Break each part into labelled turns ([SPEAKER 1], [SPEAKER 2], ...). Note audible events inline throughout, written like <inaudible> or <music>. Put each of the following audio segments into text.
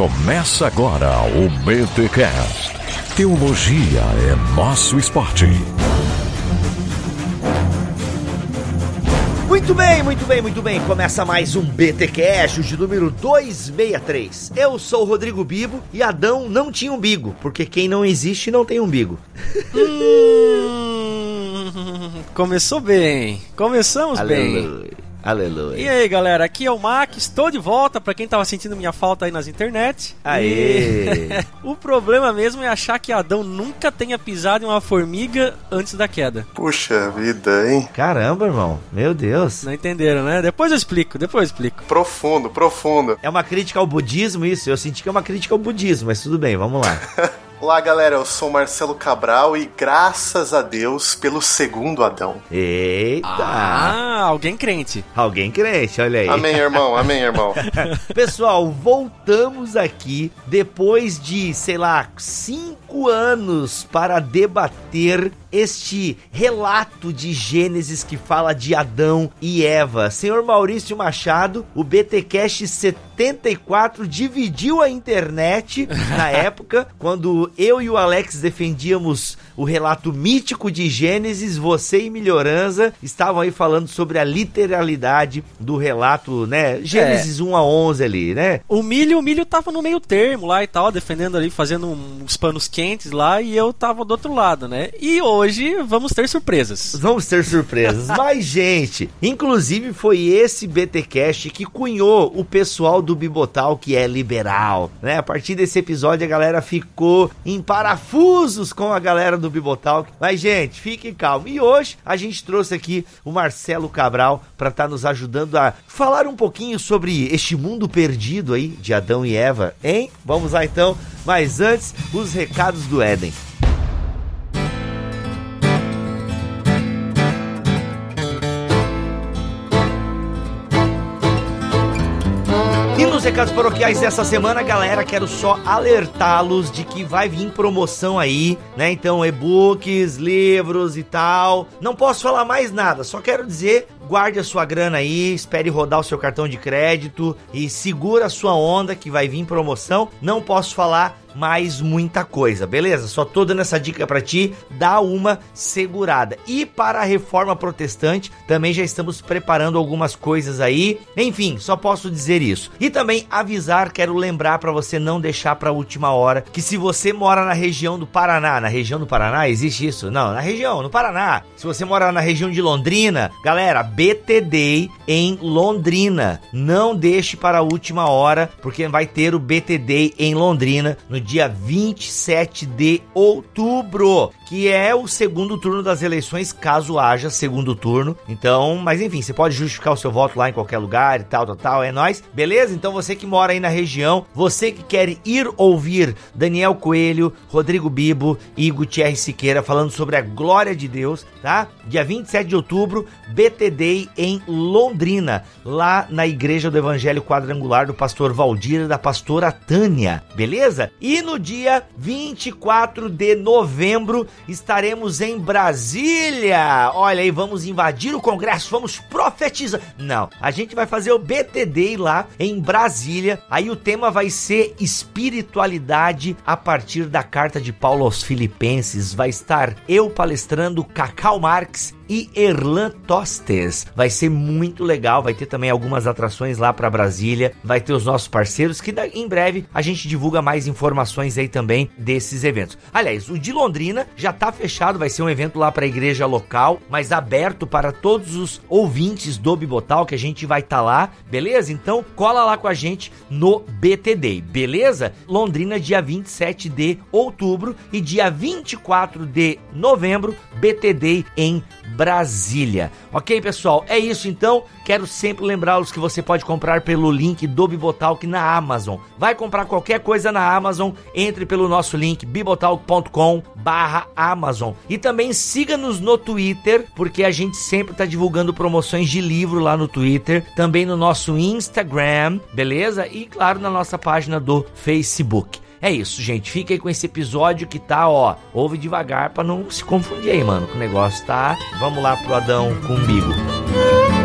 [SPEAKER 1] Começa agora o BTCast. Teologia é nosso esporte.
[SPEAKER 2] Muito bem, muito bem, muito bem. Começa mais um BTcast de número 263. Eu sou o Rodrigo Bibo e Adão não tinha umbigo, porque quem não existe não tem umbigo.
[SPEAKER 3] Hum, começou bem. Começamos bem.
[SPEAKER 2] Aleluia.
[SPEAKER 3] E aí, galera, aqui é o Mac, estou de volta para quem tava sentindo minha falta aí nas internet.
[SPEAKER 2] Aê!
[SPEAKER 3] E <laughs> o problema mesmo é achar que Adão nunca tenha pisado em uma formiga antes da queda.
[SPEAKER 4] Puxa vida, hein?
[SPEAKER 2] Caramba, irmão. Meu Deus.
[SPEAKER 3] Não entenderam, né? Depois eu explico, depois eu explico.
[SPEAKER 4] Profundo, profundo.
[SPEAKER 2] É uma crítica ao budismo isso? Eu senti que é uma crítica ao budismo, mas tudo bem, vamos lá. <laughs>
[SPEAKER 4] Olá, galera. Eu sou Marcelo Cabral e graças a Deus pelo segundo Adão.
[SPEAKER 2] Eita!
[SPEAKER 3] Ah, alguém crente.
[SPEAKER 2] Alguém crente, olha aí.
[SPEAKER 4] Amém, irmão. Amém, irmão. <laughs>
[SPEAKER 2] Pessoal, voltamos aqui depois de, sei lá, cinco anos para debater este relato de Gênesis que fala de Adão e Eva. Senhor Maurício Machado, o BTcast 74 dividiu a internet na <laughs> época, quando eu e o Alex defendíamos o relato mítico de Gênesis, você e Melhorança estavam aí falando sobre a literalidade do relato, né? Gênesis 1 a 11 ali, né?
[SPEAKER 3] O milho, o milho tava no meio termo lá e tal, defendendo ali, fazendo uns panos quentes lá, e eu tava do outro lado, né? E hoje vamos ter surpresas.
[SPEAKER 2] Vamos ter surpresas. <laughs> Mas, gente, inclusive foi esse BTcast que cunhou o pessoal do Bibotal que é liberal, né? A partir desse episódio a galera ficou em parafusos com a galera do Bibotal. Mas, gente, fiquem calmos. E hoje a gente trouxe aqui o Marcelo Cabral para estar nos ajudando a falar um pouquinho sobre este mundo perdido aí de Adão e Eva, hein? Vamos lá então. Mas antes, os recados do Éden. Recados paroquiais dessa semana, galera, quero só alertá-los de que vai vir promoção aí, né? Então, e-books, livros e tal. Não posso falar mais nada, só quero dizer, guarde a sua grana aí, espere rodar o seu cartão de crédito e segura a sua onda que vai vir promoção. Não posso falar mais muita coisa, beleza? Só tô dando essa dica para ti, dá uma segurada. E para a reforma protestante, também já estamos preparando algumas coisas aí. Enfim, só posso dizer isso. E também avisar, quero lembrar para você não deixar para última hora que se você mora na região do Paraná, na região do Paraná existe isso? Não, na região, no Paraná. Se você mora na região de Londrina, galera, BTD em Londrina. Não deixe para a última hora, porque vai ter o BTD em Londrina no dia 27 de outubro, que é o segundo turno das eleições, caso haja segundo turno. Então, mas enfim, você pode justificar o seu voto lá em qualquer lugar e tal, tal, tal, é nós. Beleza? Então você que mora aí na região, você que quer ir ouvir Daniel Coelho, Rodrigo Bibo e Gutierrez Siqueira falando sobre a glória de Deus, tá? Dia 27 de outubro, BTD em Londrina, lá na Igreja do Evangelho Quadrangular do pastor Valdir e da pastora Tânia, beleza? E no dia 24 de novembro estaremos em Brasília. Olha aí, vamos invadir o Congresso, vamos profetizar. Não, a gente vai fazer o BTD lá em Brasília. Aí o tema vai ser espiritualidade a partir da carta de Paulo aos Filipenses. Vai estar eu palestrando, Cacau Marx e Erlan Tostes. Vai ser muito legal, vai ter também algumas atrações lá para Brasília, vai ter os nossos parceiros que em breve a gente divulga mais informações aí também desses eventos. Aliás, o de Londrina já tá fechado, vai ser um evento lá para a igreja local, mas aberto para todos os ouvintes do Bibotal que a gente vai estar tá lá, beleza? Então cola lá com a gente no BTD, beleza? Londrina dia 27 de outubro e dia 24 de novembro, BTD em Brasília. Ok, pessoal? É isso então. Quero sempre lembrá-los que você pode comprar pelo link do Bibotalk na Amazon. Vai comprar qualquer coisa na Amazon, entre pelo nosso link bibotalk.com barra Amazon. E também siga-nos no Twitter, porque a gente sempre está divulgando promoções de livro lá no Twitter, também no nosso Instagram, beleza? E claro, na nossa página do Facebook. É isso, gente. Fica aí com esse episódio que tá, ó. Ouve devagar pra não se confundir aí, mano. Que o negócio tá. Vamos lá pro Adão com o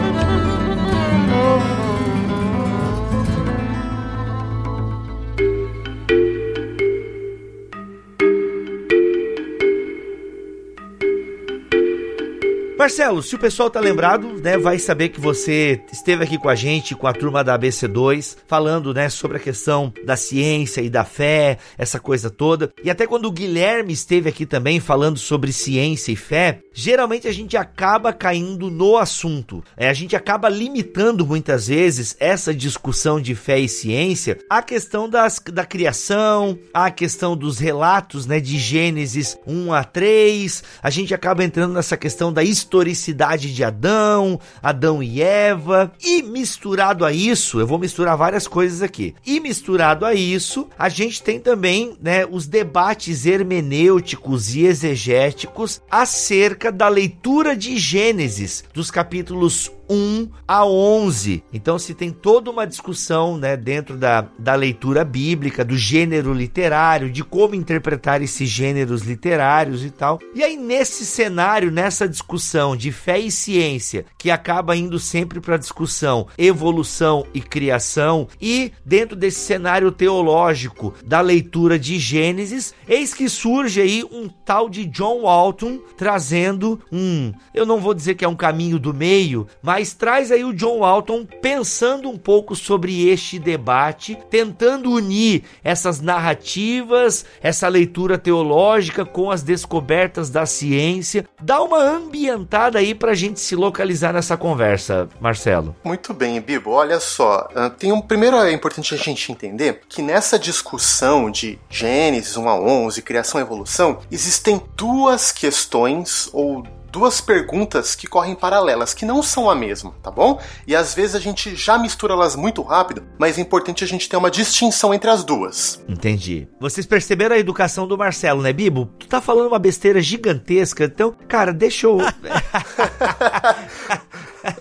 [SPEAKER 2] Marcelo, se o pessoal tá lembrado, né, vai saber que você esteve aqui com a gente, com a turma da ABC2, falando, né, sobre a questão da ciência e da fé, essa coisa toda. E até quando o Guilherme esteve aqui também falando sobre ciência e fé, geralmente a gente acaba caindo no assunto. É, a gente acaba limitando muitas vezes essa discussão de fé e ciência à questão das, da criação, à questão dos relatos, né, de Gênesis 1 a 3. A gente acaba entrando nessa questão da história historicidade de Adão, Adão e Eva, e misturado a isso, eu vou misturar várias coisas aqui. E misturado a isso, a gente tem também, né, os debates hermenêuticos e exegéticos acerca da leitura de Gênesis, dos capítulos 1 a 11. Então se tem toda uma discussão, né, dentro da, da leitura bíblica, do gênero literário, de como interpretar esses gêneros literários e tal. E aí nesse cenário, nessa discussão de fé e ciência, que acaba indo sempre para a discussão evolução e criação, e dentro desse cenário teológico da leitura de Gênesis, eis que surge aí um tal de John Walton trazendo um, eu não vou dizer que é um caminho do meio, mas mas traz aí o John Walton pensando um pouco sobre este debate, tentando unir essas narrativas, essa leitura teológica com as descobertas da ciência. Dá uma ambientada aí para a gente se localizar nessa conversa, Marcelo.
[SPEAKER 4] Muito bem, Bibo. Olha só, ah, tem um primeiro é importante a gente entender que nessa discussão de Gênesis 1 a 11, criação e evolução, existem duas questões ou duas perguntas que correm paralelas, que não são a mesma, tá bom? E às vezes a gente já mistura elas muito rápido, mas é importante a gente ter uma distinção entre as duas.
[SPEAKER 2] Entendi. Vocês perceberam a educação do Marcelo, né, Bibo? Tu tá falando uma besteira gigantesca, então, cara, deixa eu. <laughs> ai,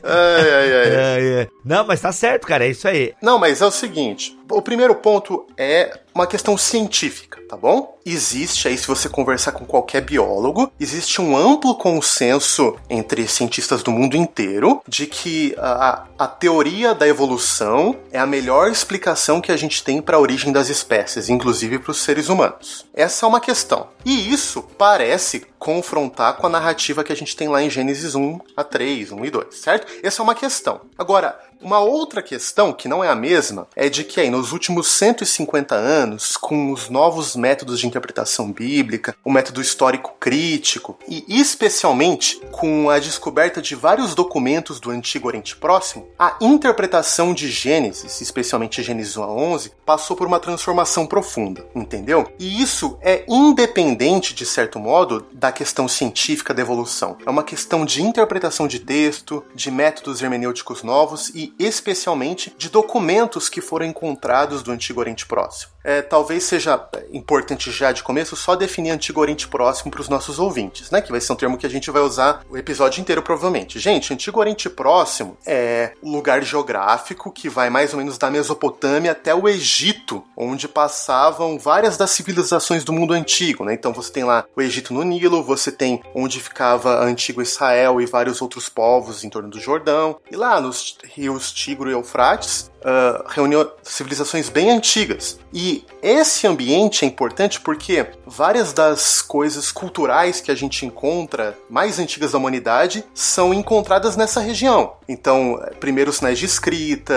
[SPEAKER 2] ai, ai. <laughs> Não, mas tá certo, cara, é isso aí.
[SPEAKER 4] Não, mas é o seguinte: o primeiro ponto é uma questão científica, tá bom? Existe aí, se você conversar com qualquer biólogo, existe um amplo consenso entre cientistas do mundo inteiro de que a, a teoria da evolução é a melhor explicação que a gente tem para a origem das espécies, inclusive para os seres humanos. Essa é uma questão. E isso parece confrontar com a narrativa que a gente tem lá em Gênesis 1 a 3, 1 e 2, certo? Essa é uma questão. Agora, uma outra questão, que não é a mesma, é de que aí, nos últimos 150 anos, com os novos métodos de interpretação bíblica, o método histórico crítico, e especialmente com a descoberta de vários documentos do Antigo Oriente Próximo, a interpretação de Gênesis, especialmente Gênesis 1 a 11, passou por uma transformação profunda, entendeu? E isso é independente, de certo modo, da questão científica da evolução. É uma questão de interpretação de texto, de métodos hermenêuticos novos e especialmente de documentos que foram encontrados do Antigo Oriente Próximo. É, talvez seja importante já de começo só definir Antigo Oriente Próximo para os nossos ouvintes, né? Que vai ser um termo que a gente vai usar o episódio inteiro provavelmente. Gente, Antigo Oriente Próximo é um lugar geográfico que vai mais ou menos da Mesopotâmia até o Egito, onde passavam várias das civilizações do mundo antigo, né? Então você tem lá o Egito no Nilo, você tem onde ficava antigo Israel e vários outros povos em torno do Jordão, e lá nos rios rios Tigro e Eufrates, uh, reuniu civilizações bem antigas. E esse ambiente é importante porque várias das coisas culturais que a gente encontra mais antigas da humanidade são encontradas nessa região. Então, primeiros sinais de escrita,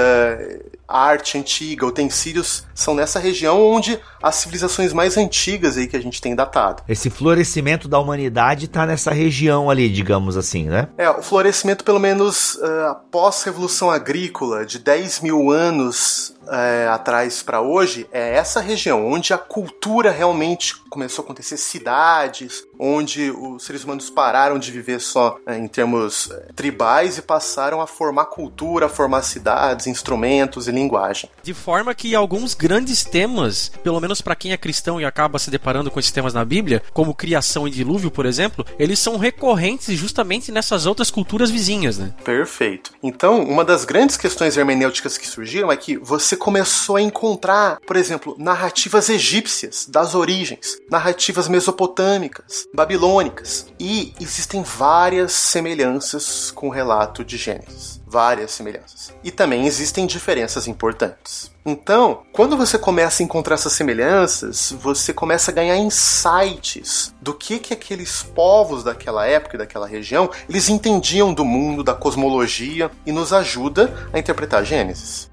[SPEAKER 4] arte antiga, utensílios são nessa região onde as civilizações mais antigas aí que a gente tem datado.
[SPEAKER 2] Esse florescimento da humanidade está nessa região ali, digamos assim, né?
[SPEAKER 4] É, o florescimento pelo menos uh, após a Revolução Agrícola de 10 mil anos anos é, atrás para hoje é essa região onde a cultura realmente começou a acontecer, cidades, onde os seres humanos pararam de viver só é, em termos é, tribais e passaram a formar cultura, a formar cidades, instrumentos e linguagem.
[SPEAKER 3] De forma que alguns grandes temas, pelo menos para quem é cristão e acaba se deparando com esses temas na Bíblia, como criação e dilúvio, por exemplo, eles são recorrentes justamente nessas outras culturas vizinhas, né?
[SPEAKER 4] Perfeito. Então, uma das grandes questões hermenêuticas que surgiram é que você começou a encontrar, por exemplo, narrativas egípcias das origens, narrativas mesopotâmicas, babilônicas, e existem várias semelhanças com o relato de Gênesis. Várias semelhanças. E também existem diferenças importantes. Então, quando você começa a encontrar essas semelhanças, você começa a ganhar insights do que que aqueles povos daquela época e daquela região, eles entendiam do mundo, da cosmologia e nos ajuda a interpretar Gênesis.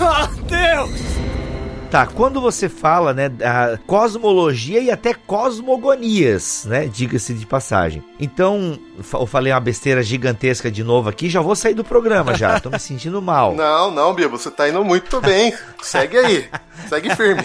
[SPEAKER 2] Oh, <laughs> Deus! Tá, quando você fala, né, da cosmologia e até cosmogonias, né, diga-se de passagem. Então, eu falei uma besteira gigantesca de novo aqui, já vou sair do programa já, tô me sentindo mal. <laughs>
[SPEAKER 4] Não, não, Bia, você tá indo muito bem. <laughs> Segue aí, segue firme.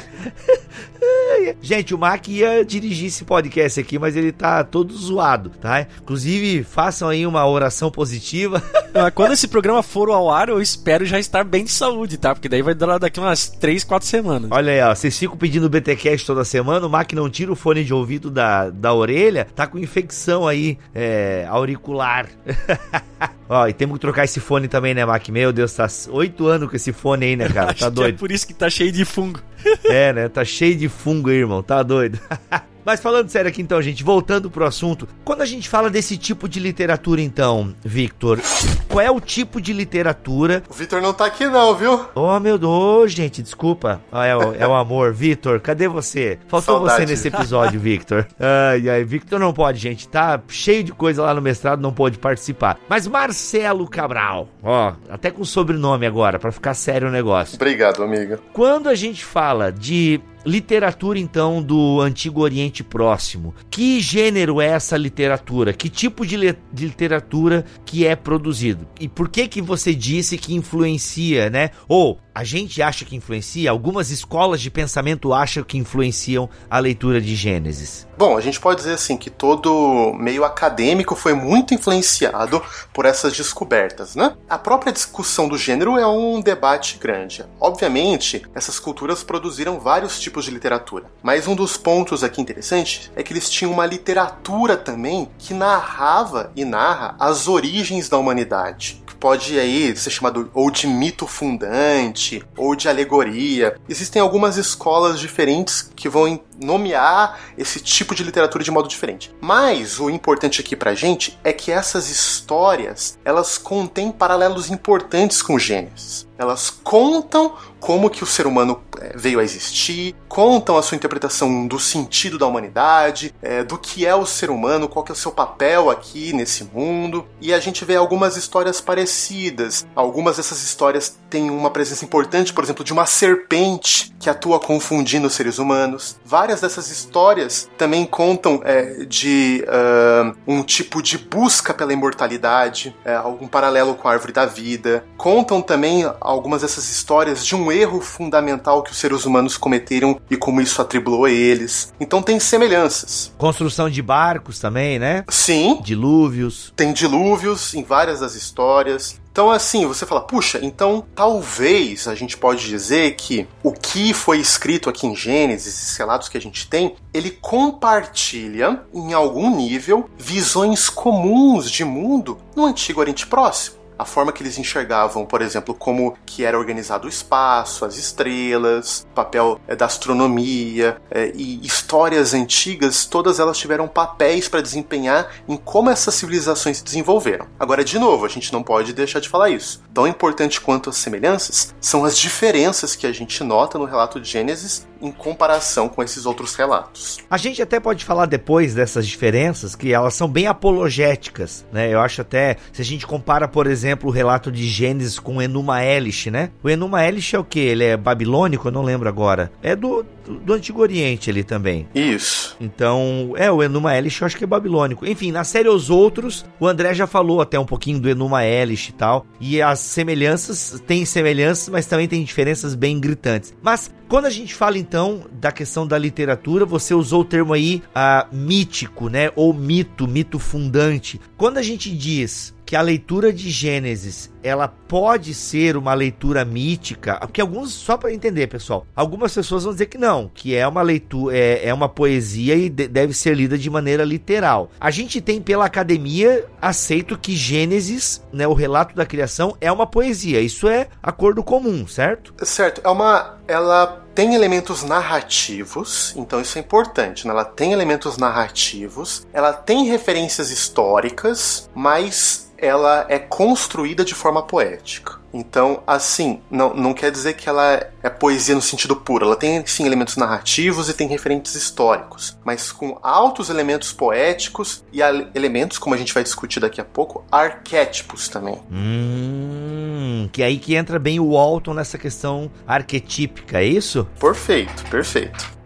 [SPEAKER 2] Gente, o Mac ia dirigir esse podcast aqui, mas ele tá todo zoado, tá? Inclusive, façam aí uma oração positiva. <laughs>
[SPEAKER 3] Quando esse programa for ao ar, eu espero já estar bem de saúde, tá? Porque daí vai durar daqui umas 3, 4 semanas.
[SPEAKER 2] Olha aí, ó, vocês ficam pedindo BTcast toda semana, o Mac não tira o fone de ouvido da, da orelha, tá com infecção aí, é, auricular. <laughs> Ó, e temos que trocar esse fone também, né, Mac? Meu Deus, tá oito anos com esse fone aí, né, cara? <laughs> Tá
[SPEAKER 3] é
[SPEAKER 2] doido.
[SPEAKER 3] é por isso que tá cheio de fungo.
[SPEAKER 2] é, né? Tá cheio de fungo aí, irmão. Tá doido. <laughs> Mas falando sério aqui então, gente, voltando pro assunto, quando a gente fala desse tipo de literatura então, Victor, qual é o tipo de literatura?
[SPEAKER 4] O Victor não tá aqui não, viu?
[SPEAKER 2] Oh, meu Deus, gente, desculpa. Ah, é, o, é o amor. <laughs> Victor, cadê você? Faltou Saudade. você nesse episódio, Victor. <laughs> Ai, ai, Victor não pode, gente, tá cheio de coisa lá no mestrado, não pode participar. Mas Marcelo Cabral, ó, até com sobrenome agora, para ficar sério o negócio.
[SPEAKER 4] Obrigado, amiga.
[SPEAKER 2] Quando a gente fala de Literatura, então, do Antigo Oriente Próximo. Que gênero é essa literatura? Que tipo de, de, literatura que é produzido? E por que que você disse que influencia, né? Ou a gente acha que influencia, algumas escolas de pensamento acham que influenciam a leitura de Gênesis.
[SPEAKER 4] Bom, a gente pode dizer assim que todo meio acadêmico foi muito influenciado por essas descobertas, né? A própria discussão do gênero é um debate grande. Obviamente, essas culturas produziram vários tipos de literatura, mas um dos pontos aqui interessantes é que eles tinham uma literatura também que narrava e narra as origens da humanidade pode aí ser chamado ou de mito fundante ou de alegoria. Existem algumas escolas diferentes que vão nomear esse tipo de literatura de modo diferente. Mas o importante aqui pra gente é que essas histórias, elas contêm paralelos importantes com Gênesis. Elas contam como que o ser humano é, veio a existir, contam a sua interpretação do sentido da humanidade, é, do que é o ser humano, qual que é o seu papel aqui nesse mundo. E a gente vê algumas histórias parecidas. Algumas dessas histórias têm uma presença importante, por exemplo, de uma serpente que atua confundindo os seres humanos. Várias dessas histórias também contam é, de uh, um tipo de busca pela imortalidade, é, algum paralelo com a árvore da vida. Contam também algumas dessas histórias de um erro fundamental que os seres humanos cometeram e como isso atribuiu a eles. Então tem semelhanças.
[SPEAKER 2] Construção de barcos também, né?
[SPEAKER 4] Sim.
[SPEAKER 2] Dilúvios.
[SPEAKER 4] Tem dilúvios em várias das histórias. Então, assim, você fala, puxa, então talvez a gente pode dizer que o que foi escrito aqui em Gênesis, esses relatos que a gente tem, ele compartilha, em algum nível, visões comuns de mundo no Antigo Oriente Próximo a forma que eles enxergavam, por exemplo, como que era organizado o espaço, as estrelas, o papel é, da astronomia é, e histórias antigas, todas elas tiveram papéis para desempenhar em como essas civilizações se desenvolveram. Agora, de novo, a gente não pode deixar de falar isso. Tão importante quanto as semelhanças são as diferenças que a gente nota no relato de Gênesis em comparação com esses outros relatos.
[SPEAKER 2] A gente até pode falar depois dessas diferenças, que elas são bem apologéticas, né? Eu acho até, se a gente compara, por exemplo, o relato de Gênesis com Enuma Elish, né? O Enuma Elish é o que? Ele é babilônico? Eu não lembro agora. É do, do Antigo Oriente ali também.
[SPEAKER 4] Isso.
[SPEAKER 2] Então, é, o Enuma Elish eu acho que é babilônico. Enfim, na série Os Outros, o André já falou até um pouquinho do Enuma Elish e tal, e as semelhanças, tem semelhanças, mas também tem diferenças bem gritantes. Mas quando a gente fala então da questão da literatura, você usou o termo aí uh, mítico, né? Ou mito, mito fundante. Quando a gente diz que a leitura de Gênesis ela pode ser uma leitura mítica, porque alguns, só para entender, pessoal, algumas pessoas vão dizer que não, que é uma leitura, é, é uma poesia e de, deve ser lida de maneira literal. A gente tem pela academia aceito que Gênesis, né, o relato da criação, é uma poesia. Isso é acordo comum, certo?
[SPEAKER 4] Certo, é uma. Ela tem elementos narrativos, então isso é importante, né? Ela tem elementos narrativos, ela tem referências históricas, mas ela é construída de forma poética. Então, assim, não, não quer dizer que ela é poesia no sentido puro. Ela tem, sim, elementos narrativos e tem referentes históricos, mas com altos elementos poéticos e elementos, como a gente vai discutir daqui a pouco, arquétipos também.
[SPEAKER 2] Hum, que é aí que entra bem o Walton nessa questão arquetípica, é isso?
[SPEAKER 4] Perfeito, perfeito.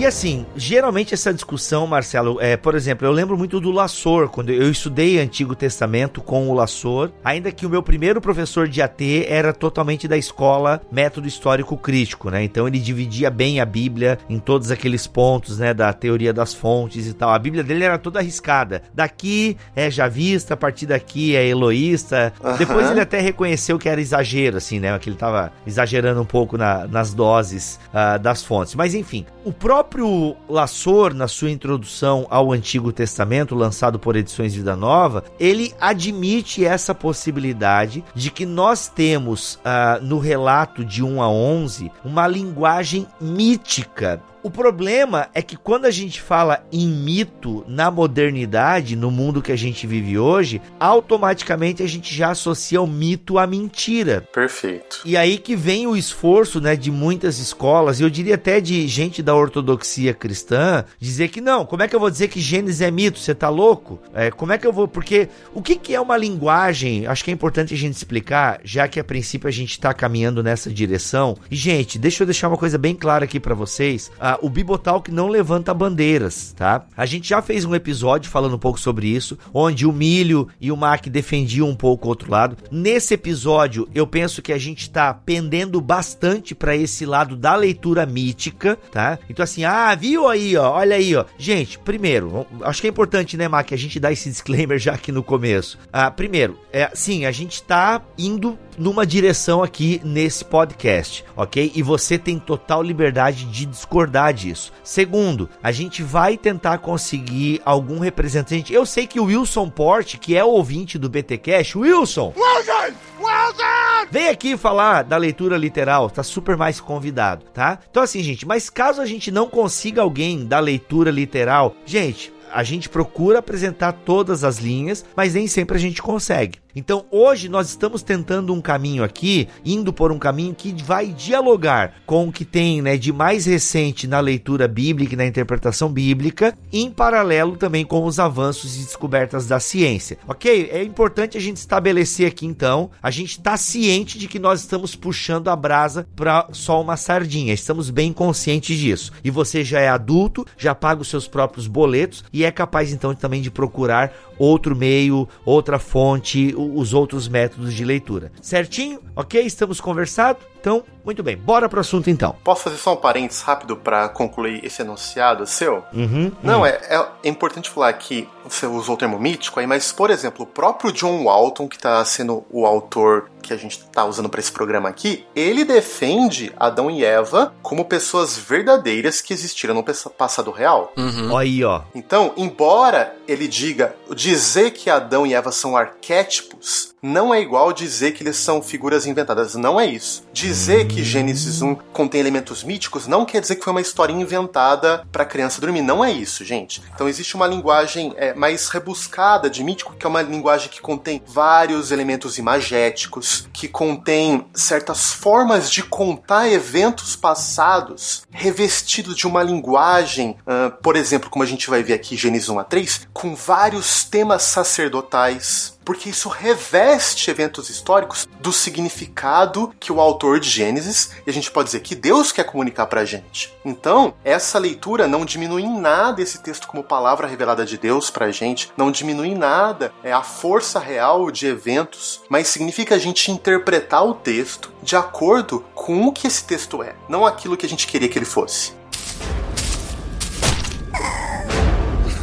[SPEAKER 2] E assim, geralmente essa discussão, Marcelo, é, por exemplo, eu lembro muito do Lassor, quando eu estudei Antigo Testamento com o Lassor, ainda que o meu primeiro professor de AT era totalmente da escola Método Histórico Crítico, né? Então ele dividia bem a Bíblia em todos aqueles pontos, né, da teoria das fontes e tal. A Bíblia dele era toda arriscada. Daqui é javista, a partir daqui é eloísta. Uhum. Depois ele até reconheceu que era exagero, assim, né? Que ele tava exagerando um pouco na, nas doses uh, das fontes. Mas enfim, o próprio próprio Lassor, na sua introdução ao Antigo Testamento, lançado por Edições Vida Nova, ele admite essa possibilidade de que nós temos uh, no relato de 1 a 11 uma linguagem mítica o problema é que quando a gente fala em mito na modernidade, no mundo que a gente vive hoje, automaticamente a gente já associa o mito à mentira.
[SPEAKER 4] Perfeito.
[SPEAKER 2] E aí que vem o esforço, né, de muitas escolas, e eu diria até de gente da ortodoxia cristã, dizer que não, como é que eu vou dizer que Gênesis é mito? Você tá louco? É, como é que eu vou? Porque o que, que é uma linguagem? Acho que é importante a gente explicar, já que a princípio a gente tá caminhando nessa direção. E gente, deixa eu deixar uma coisa bem clara aqui para vocês o Bibotalk não levanta bandeiras, tá? A gente já fez um episódio falando um pouco sobre isso, onde o Milho e o Mac defendiam um pouco o outro lado. Nesse episódio, eu penso que a gente tá pendendo bastante para esse lado da leitura mítica, tá? Então assim, ah, viu aí, ó, olha aí, ó. Gente, primeiro, acho que é importante, né, Mac, a gente dar esse <laughs> disclaimer já aqui no começo. Ah, primeiro, é, sim, a gente tá indo numa direção aqui nesse podcast, ok? E você tem total liberdade de discordar disso. Segundo, a gente vai tentar conseguir algum representante. Eu sei que o Wilson Porte, que é o ouvinte do BT Cash, Wilson! Wilson! Wilson! Vem aqui falar da leitura literal, tá super mais convidado, tá? Então assim, gente, mas caso a gente não consiga alguém da leitura literal, gente, a gente procura apresentar todas as linhas, mas nem sempre a gente consegue. Então hoje nós estamos tentando um caminho aqui, indo por um caminho que vai dialogar com o que tem né, de mais recente na leitura bíblica e na interpretação bíblica, em paralelo também com os avanços e descobertas da ciência. Ok? É importante a gente estabelecer aqui então, a gente está ciente de que nós estamos puxando a brasa para só uma sardinha, estamos bem conscientes disso. E você já é adulto, já paga os seus próprios boletos e é capaz então também de procurar outro meio, outra fonte, os outros métodos de leitura. Certinho? Ok? Estamos conversados? Então, muito bem, bora pro assunto então.
[SPEAKER 4] Posso fazer só um parênteses rápido para concluir esse enunciado seu?
[SPEAKER 2] Uhum,
[SPEAKER 4] Não,
[SPEAKER 2] uhum.
[SPEAKER 4] É, é, é, importante falar que você usou o termo mítico aí, mas, por exemplo, o próprio John Walton, que está sendo o autor que a gente está usando para esse programa aqui, ele defende Adão e Eva como pessoas verdadeiras que existiram no passado real.
[SPEAKER 2] Uhum. Aí, ó.
[SPEAKER 4] Então, embora ele diga dizer que Adão e Eva são arquétipos, não é igual dizer que eles são figuras inventadas. Não é isso. Dizer que Gênesis 1 contém elementos míticos não quer dizer que foi uma história inventada para criança dormir. Não é isso, gente. Então existe uma linguagem é, mais rebuscada de mítico, que é uma linguagem que contém vários elementos imagéticos, que contém certas formas de contar eventos passados revestidos de uma linguagem, uh, por exemplo, como a gente vai ver aqui Gênesis 1 a 3, com vários temas sacerdotais porque isso reveste eventos históricos do significado que o autor de Gênesis, e a gente pode dizer que Deus quer comunicar pra gente. Então, essa leitura não diminui em nada esse texto como palavra revelada de Deus pra gente, não diminui em nada é a força real de eventos, mas significa a gente interpretar o texto de acordo com o que esse texto é, não aquilo que a gente queria que ele fosse.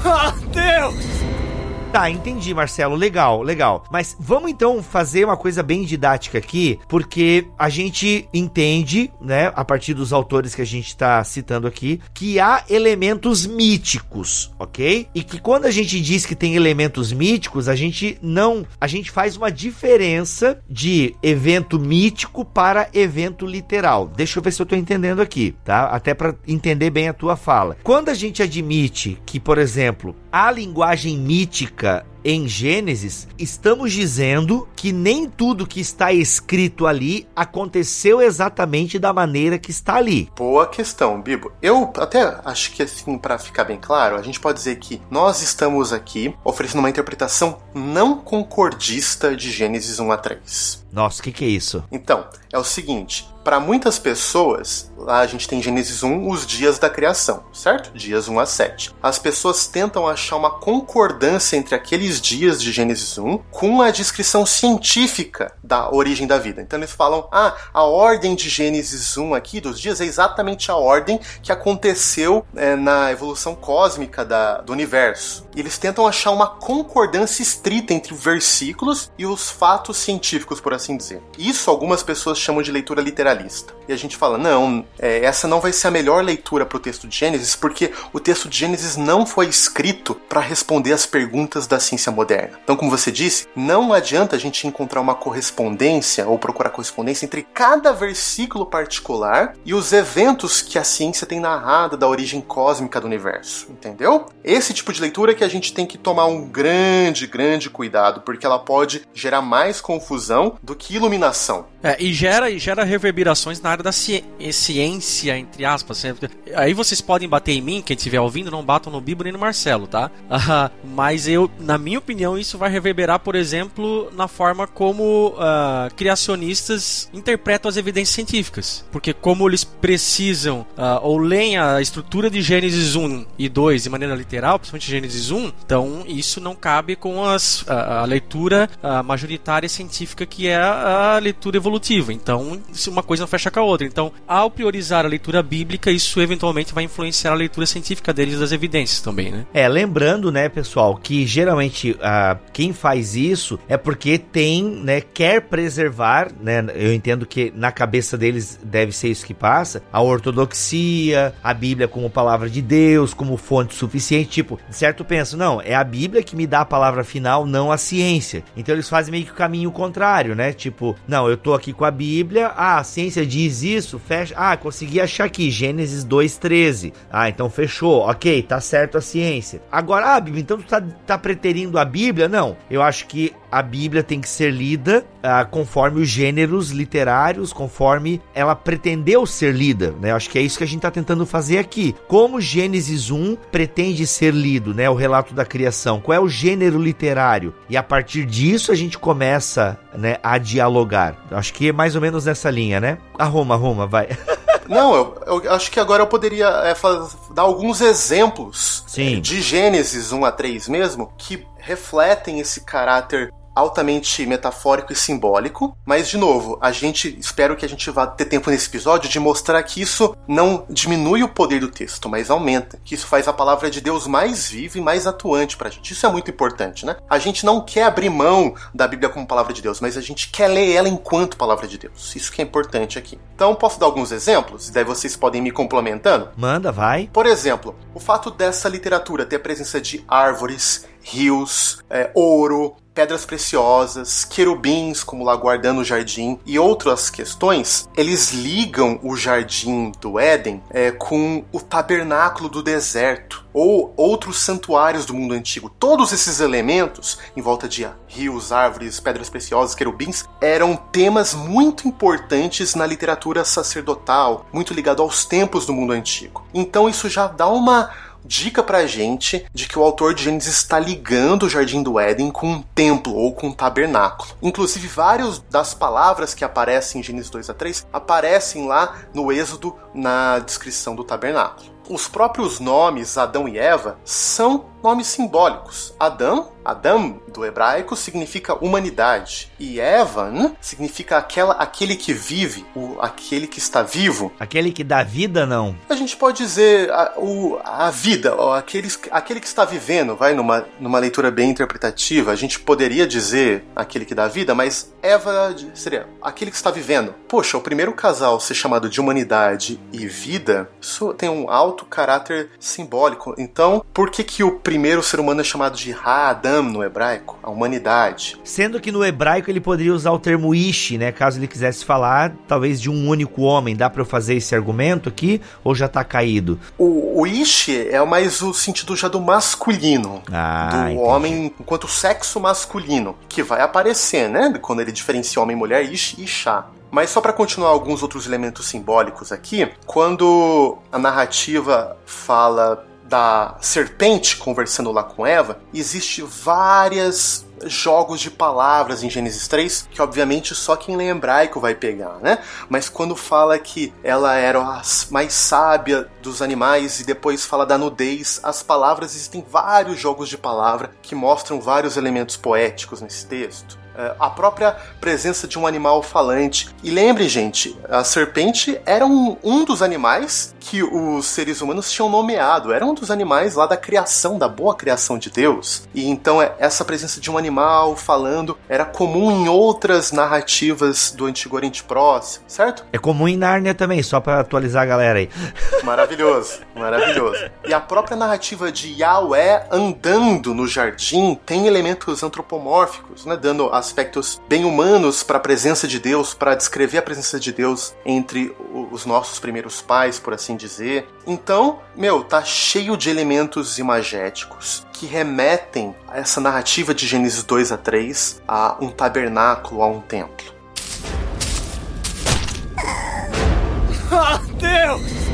[SPEAKER 2] Oh, Deus! Tá, entendi, Marcelo. Legal, legal. Mas vamos então fazer uma coisa bem didática aqui, porque a gente entende, né, a partir dos autores que a gente está citando aqui, que há elementos míticos, ok? E que quando a gente diz que tem elementos míticos, a gente não. A gente faz uma diferença de evento mítico para evento literal. Deixa eu ver se eu tô entendendo aqui, tá? Até para entender bem a tua fala. Quando a gente admite que, por exemplo, a linguagem mítica em Gênesis, estamos dizendo que nem tudo que está escrito ali aconteceu exatamente da maneira que está ali.
[SPEAKER 4] Boa questão, Bibo. Eu até acho que assim, para ficar bem claro, a gente pode dizer que nós estamos aqui oferecendo uma interpretação não concordista de Gênesis 1 a 3.
[SPEAKER 2] Nossa, o que, que é isso?
[SPEAKER 4] Então, é o seguinte: para muitas pessoas, lá a gente tem Gênesis 1, os dias da criação, certo? Dias 1 a 7. As pessoas tentam achar uma concordância entre dias de Gênesis 1 com a descrição científica da origem da vida. Então eles falam: ah, a ordem de Gênesis 1 aqui, dos dias, é exatamente a ordem que aconteceu é, na evolução cósmica da, do universo. E eles tentam achar uma concordância estrita entre versículos e os fatos científicos, por assim dizer. Isso algumas pessoas chamam de leitura literalista. E a gente fala, não, é, essa não vai ser a melhor leitura para o texto de Gênesis, porque o texto de Gênesis não foi escrito para responder às perguntas da ciência moderna. Então, como você disse, não adianta a gente encontrar uma correspondência ou procurar correspondência entre cada versículo particular e os eventos que a ciência tem narrado da origem cósmica do universo, entendeu? Esse tipo de leitura que a gente tem que tomar um grande, grande cuidado, porque ela pode gerar mais confusão do que iluminação.
[SPEAKER 3] É, e gera, e gera reverberações na área da ci ciência, entre aspas. Aí vocês podem bater em mim, quem estiver ouvindo, não batam no Bibo nem no Marcelo, tá? Uh, <laughs> mas eu, na minha opinião, isso vai reverberar, por exemplo, na forma como uh, criacionistas interpretam as evidências científicas. Porque como eles precisam uh, ou leem a estrutura de Gênesis 1 e 2 de maneira literal, principalmente Gênesis 1, então isso não cabe com as, a, a leitura majoritária científica que é a leitura evolutiva. Então, uma coisa não fecha com a outra. Então, ao priorizar a leitura bíblica, isso eventualmente vai influenciar a leitura científica deles das evidências também, né?
[SPEAKER 2] É, lembrando, né, pessoal, que geralmente uh, quem faz isso é porque tem, né, quer preservar, né, eu entendo que na cabeça deles deve ser isso que passa, a ortodoxia, a Bíblia como palavra de Deus, como fonte suficiente, tipo, certo penso, não, é a Bíblia que me dá a palavra final, não a ciência. Então eles fazem meio que o caminho contrário, né? Tipo, não, eu tô aqui com a Bíblia, ah, a ciência diz isso, fecha, ah, consegui achar aqui, Gênesis 2:13. Ah, então fechou. OK, tá certo a ciência. Agora, ah, Bíblia, então tu tá, tá preterindo a Bíblia? Não. Eu acho que a Bíblia tem que ser lida ah, conforme os gêneros literários, conforme ela pretendeu ser lida, né? Acho que é isso que a gente está tentando fazer aqui. Como Gênesis 1 pretende ser lido, né? O relato da criação. Qual é o gênero literário? E a partir disso a gente começa, né, a dialogar. Acho que é mais ou menos nessa linha, né? Arruma, arruma, vai. <laughs>
[SPEAKER 4] Não, eu, eu, acho que agora eu poderia é, dar alguns exemplos
[SPEAKER 2] Sim.
[SPEAKER 4] de Gênesis 1 a 3 mesmo, que refletem esse caráter altamente metafórico e simbólico, mas de novo, a gente espero que a gente vá ter tempo nesse episódio de mostrar que isso não diminui o poder do texto, mas aumenta, que isso faz a palavra de Deus mais viva e mais atuante pra gente. Isso é muito importante, né? A gente não quer abrir mão da Bíblia como palavra de Deus, mas a gente quer ler ela enquanto palavra de Deus. Isso que é importante aqui. Então, posso dar alguns exemplos? E daí vocês podem me complementando?
[SPEAKER 2] Manda, vai.
[SPEAKER 4] Por exemplo, o fato dessa literatura ter a presença de árvores, rios, é, ouro, pedras preciosas, querubins como lá guardando o jardim e outras questões, eles ligam o jardim do Éden é, com o tabernáculo do deserto ou outros santuários do mundo antigo. Todos esses elementos, em volta de rios, árvores, pedras preciosas, querubins, eram temas muito importantes na literatura sacerdotal, muito ligado aos tempos do mundo antigo. Então isso já dá uma dica pra gente de que o autor de Gênesis está ligando o Jardim do Éden com um templo ou com um tabernáculo. Inclusive, várias das palavras que aparecem em Gênesis 2 a 3 aparecem lá no Êxodo na descrição do tabernáculo. Os próprios nomes Adão e Eva são nomes simbólicos. Adão Adam, do hebraico, significa humanidade. E Evan significa aquela, aquele que vive, o, aquele que está vivo.
[SPEAKER 2] Aquele que dá vida, não?
[SPEAKER 4] A gente pode dizer a, o, a vida, ou aqueles, aquele que está vivendo, vai numa, numa leitura bem interpretativa. A gente poderia dizer aquele que dá vida, mas Eva seria aquele que está vivendo. Poxa, o primeiro casal ser chamado de humanidade e vida, isso tem um alto caráter simbólico. Então, por que, que o primeiro ser humano é chamado de Ha, Adam? no hebraico, a humanidade.
[SPEAKER 2] Sendo que no hebraico ele poderia usar o termo ish, né? Caso ele quisesse falar, talvez de um único homem. Dá para eu fazer esse argumento aqui ou já tá caído?
[SPEAKER 4] O, o ish é mais o sentido já do masculino,
[SPEAKER 2] ah,
[SPEAKER 4] do entendi. homem enquanto sexo masculino, que vai aparecer, né? Quando ele diferencia homem e mulher, ish e isha. Mas só para continuar alguns outros elementos simbólicos aqui, quando a narrativa fala da serpente conversando lá com Eva, existe várias jogos de palavras em Gênesis 3, que obviamente só quem lê hebraico vai pegar, né? Mas quando fala que ela era a mais sábia dos animais e depois fala da nudez, as palavras existem vários jogos de palavra que mostram vários elementos poéticos nesse texto. É, a própria presença de um animal falante. E lembre, gente, a serpente era um, um dos animais que os seres humanos tinham nomeado, era um dos animais lá da criação, da boa criação de Deus. E então é, essa presença de um animal falando era comum em outras narrativas do Antigo Oriente Próximo, certo?
[SPEAKER 2] É comum em Nárnia também, só para atualizar a galera aí. <laughs>
[SPEAKER 4] Maravilhoso, maravilhoso. E a própria narrativa de Yahweh andando no jardim tem elementos antropomórficos, né, dando as aspectos bem humanos para a presença de Deus, para descrever a presença de Deus entre os nossos primeiros pais, por assim dizer. Então, meu, tá cheio de elementos imagéticos que remetem a essa narrativa de Gênesis 2 a 3 a um tabernáculo, a um templo.
[SPEAKER 2] Oh, Deus!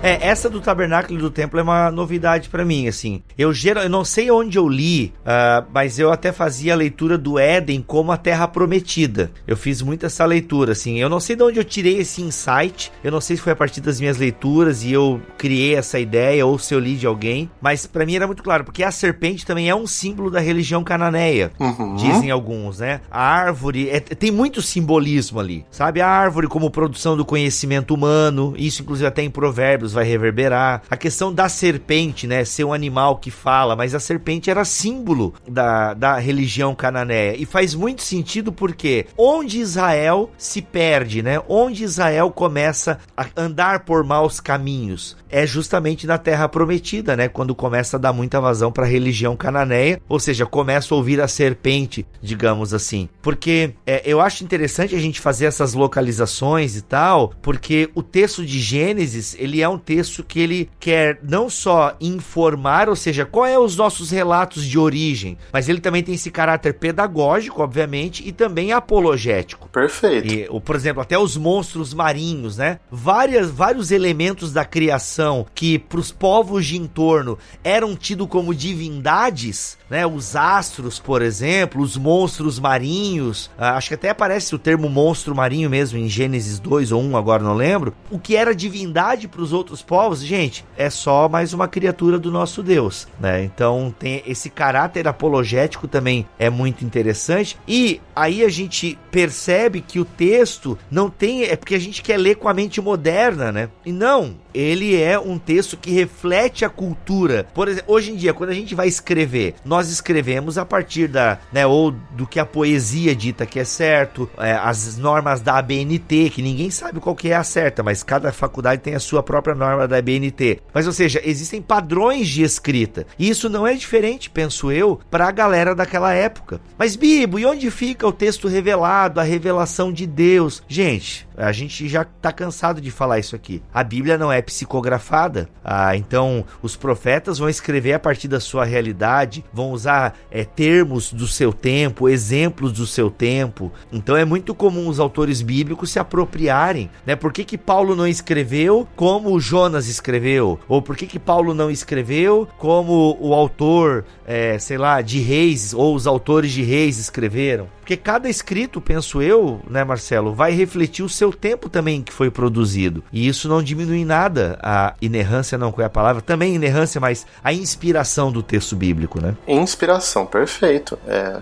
[SPEAKER 2] É, essa do tabernáculo do templo é uma novidade para mim, assim. Eu, geral, eu não sei onde eu li, uh, mas eu até fazia a leitura do Éden como a terra prometida. Eu fiz muito essa leitura, assim. Eu não sei de onde eu tirei esse insight, eu não sei se foi a partir das minhas leituras e eu criei essa ideia ou se eu li de alguém, mas para mim era muito claro, porque a serpente também é um símbolo da religião cananeia, uhum. dizem alguns, né? A árvore, é, tem muito simbolismo ali, sabe? A árvore como produção do conhecimento humano, isso inclusive até em Provérbios vai reverberar. A questão da serpente, né? Ser um animal que fala, mas a serpente era símbolo da, da religião cananeia. E faz muito sentido porque onde Israel se perde, né? Onde Israel começa a andar por maus caminhos é justamente na terra prometida, né? Quando começa a dar muita vazão para a religião cananeia, ou seja, começa a ouvir a serpente, digamos assim. Porque é, eu acho interessante a gente fazer essas localizações e tal, porque o texto de Gênesis ele é um texto que ele quer não só informar, ou seja, qual é os nossos relatos de origem, mas ele também tem esse caráter pedagógico, obviamente, e também apologético.
[SPEAKER 4] Perfeito.
[SPEAKER 2] E, por exemplo, até os monstros marinhos, né? Várias, vários elementos da criação que para os povos de entorno eram tidos como divindades, né? Os astros, por exemplo, os monstros marinhos, ah, acho que até aparece o termo monstro marinho mesmo em Gênesis 2 ou 1, agora não lembro. O que era divindade para os outros povos, gente, é só mais uma criatura do nosso Deus, né? Então tem esse caráter apologético também é muito interessante. E aí a gente percebe que o texto não tem é porque a gente quer ler com a mente moderna, né? E não, ele é um texto que reflete a cultura. Por exemplo, hoje em dia, quando a gente vai escrever, nós escrevemos a partir da, né, ou do que a poesia dita que é certo, é, as normas da ABNT, que ninguém sabe qual que é a certa, mas cada faculdade tem a sua própria norma da ABNT. Mas, ou seja, existem padrões de escrita. E isso não é diferente, penso eu, para a galera daquela época. Mas, Bibo, e onde fica o texto revelado, a revelação de Deus? Gente, a gente já está cansado de falar isso aqui. A Bíblia não é psicografada, ah, então os profetas vão escrever a partir da sua realidade, vão usar é, termos do seu tempo, exemplos do seu tempo. Então é muito comum os autores bíblicos se apropriarem, né? Por que, que Paulo não escreveu como Jonas escreveu? Ou por que, que Paulo não escreveu como o autor, é, sei lá, de Reis ou os autores de Reis escreveram? Porque cada escrito, penso eu, né, Marcelo, vai refletir o seu tempo também que foi produzido. E isso não diminui nada a, inerrância, não, qual é a palavra? Também inerrância, mas a inspiração do texto bíblico, né?
[SPEAKER 4] Inspiração, perfeito. É,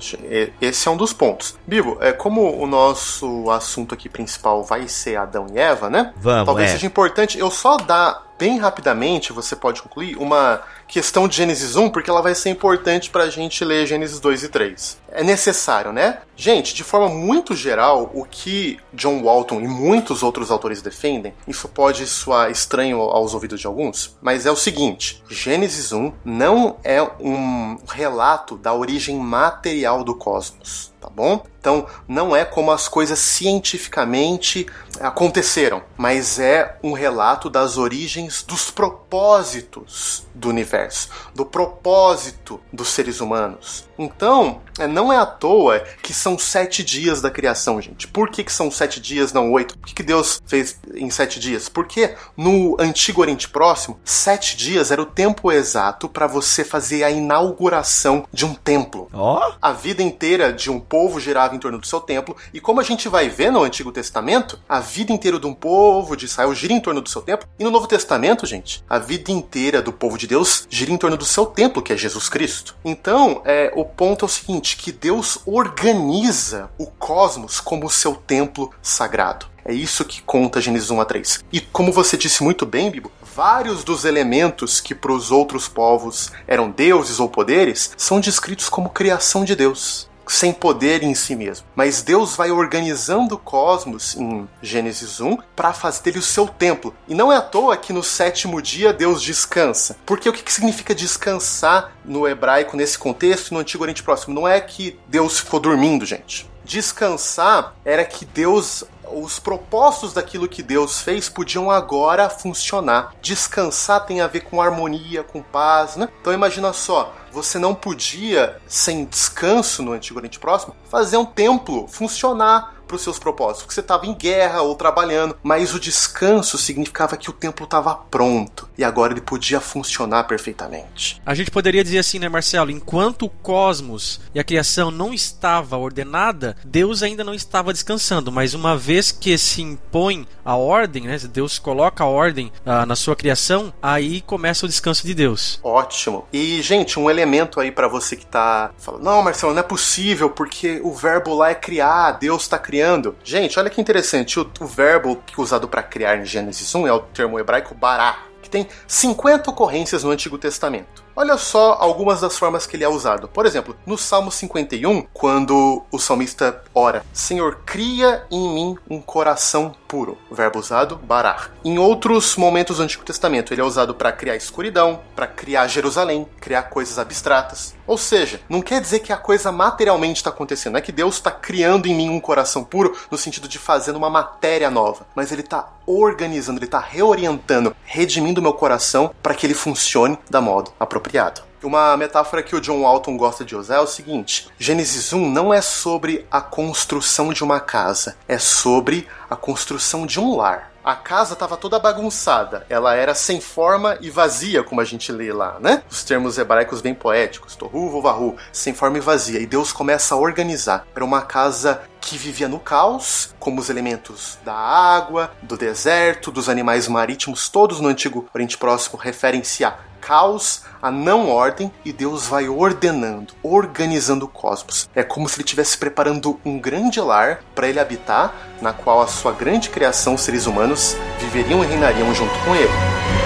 [SPEAKER 4] esse é um dos pontos. Bibo, é, como o nosso assunto aqui principal vai ser Adão e Eva, né?
[SPEAKER 2] Vamos,
[SPEAKER 4] Talvez
[SPEAKER 2] é.
[SPEAKER 4] seja importante eu só dar bem rapidamente, você pode concluir, uma questão de Gênesis 1, porque ela vai ser importante para a gente ler Gênesis 2 e 3. É necessário, né? Gente, de forma muito geral, o que John Walton e muitos outros autores defendem, isso pode soar estranho aos ouvidos de alguns, mas é o seguinte: Gênesis 1 não é um relato da origem material do cosmos, tá bom? Então, não é como as coisas cientificamente aconteceram, mas é um relato das origens dos propósitos do universo, do propósito dos seres humanos. Então, não é à toa que são sete dias da criação, gente. Por que, que são sete dias, não oito? Por que, que Deus fez em sete dias? Porque no Antigo Oriente Próximo, sete dias era o tempo exato para você fazer a inauguração de um templo.
[SPEAKER 2] Oh.
[SPEAKER 4] A vida inteira de um povo girava em torno do seu templo, e como a gente vai ver no Antigo Testamento, a vida inteira de um povo de Israel gira em torno do seu templo, e no Novo Testamento, gente, a vida inteira do povo de Deus gira em torno do seu templo, que é Jesus Cristo. Então, é, o ponto é o seguinte, que Deus organiza o cosmos como seu templo sagrado. É isso que conta Gênesis 1 a 3. E como você disse muito bem, Bibo, vários dos elementos que para os outros povos eram deuses ou poderes são descritos como criação de Deus sem poder em si mesmo. Mas Deus vai organizando o cosmos em Gênesis 1 para fazer dele o seu templo. E não é à toa que no sétimo dia Deus descansa. Porque o que significa descansar no hebraico nesse contexto no Antigo Oriente Próximo? Não é que Deus ficou dormindo, gente. Descansar era que Deus os propósitos daquilo que Deus fez podiam agora funcionar. Descansar tem a ver com harmonia, com paz, né? Então imagina só, você não podia, sem descanso no Antigo Oriente Próximo, fazer um templo funcionar para os seus propósitos, porque você estava em guerra ou trabalhando, mas o descanso significava que o templo estava pronto e agora ele podia funcionar perfeitamente.
[SPEAKER 3] A gente poderia dizer assim, né, Marcelo? Enquanto o cosmos e a criação não estava ordenada, Deus ainda não estava descansando, mas uma vez que se impõe a ordem, né, Deus coloca a ordem ah, na sua criação, aí começa o descanso de Deus.
[SPEAKER 4] Ótimo. E gente, um elemento aí para você que está falando, não, Marcelo, não é possível porque o verbo lá é criar, Deus está criando criando. Gente, olha que interessante, o, o verbo usado para criar em Gênesis 1 é o termo hebraico bará, que tem 50 ocorrências no Antigo Testamento. Olha só algumas das formas que ele é usado. Por exemplo, no Salmo 51, quando o salmista ora: Senhor, cria em mim um coração puro. Verbo usado, barar. Em outros momentos do Antigo Testamento, ele é usado para criar escuridão, para criar Jerusalém, criar coisas abstratas. Ou seja, não quer dizer que a coisa materialmente está acontecendo, é que Deus está criando em mim um coração puro no sentido de fazendo uma matéria nova, mas ele está organizando, ele está reorientando, redimindo meu coração para que ele funcione da modo apropriado. Uma metáfora que o John Walton gosta de usar é o seguinte: Gênesis 1 não é sobre a construção de uma casa, é sobre a construção de um lar. A casa estava toda bagunçada, ela era sem forma e vazia, como a gente lê lá, né? Os termos hebraicos bem poéticos, tohu vovahu, sem forma e vazia. E Deus começa a organizar. Era uma casa que vivia no caos, como os elementos da água, do deserto, dos animais marítimos, todos no Antigo Oriente Próximo referem-se a caos, a não ordem, e Deus vai ordenando, organizando o cosmos. É como se ele estivesse preparando um grande lar para ele habitar, na qual a sua grande criação, seres humanos, viveriam e reinariam junto com ele.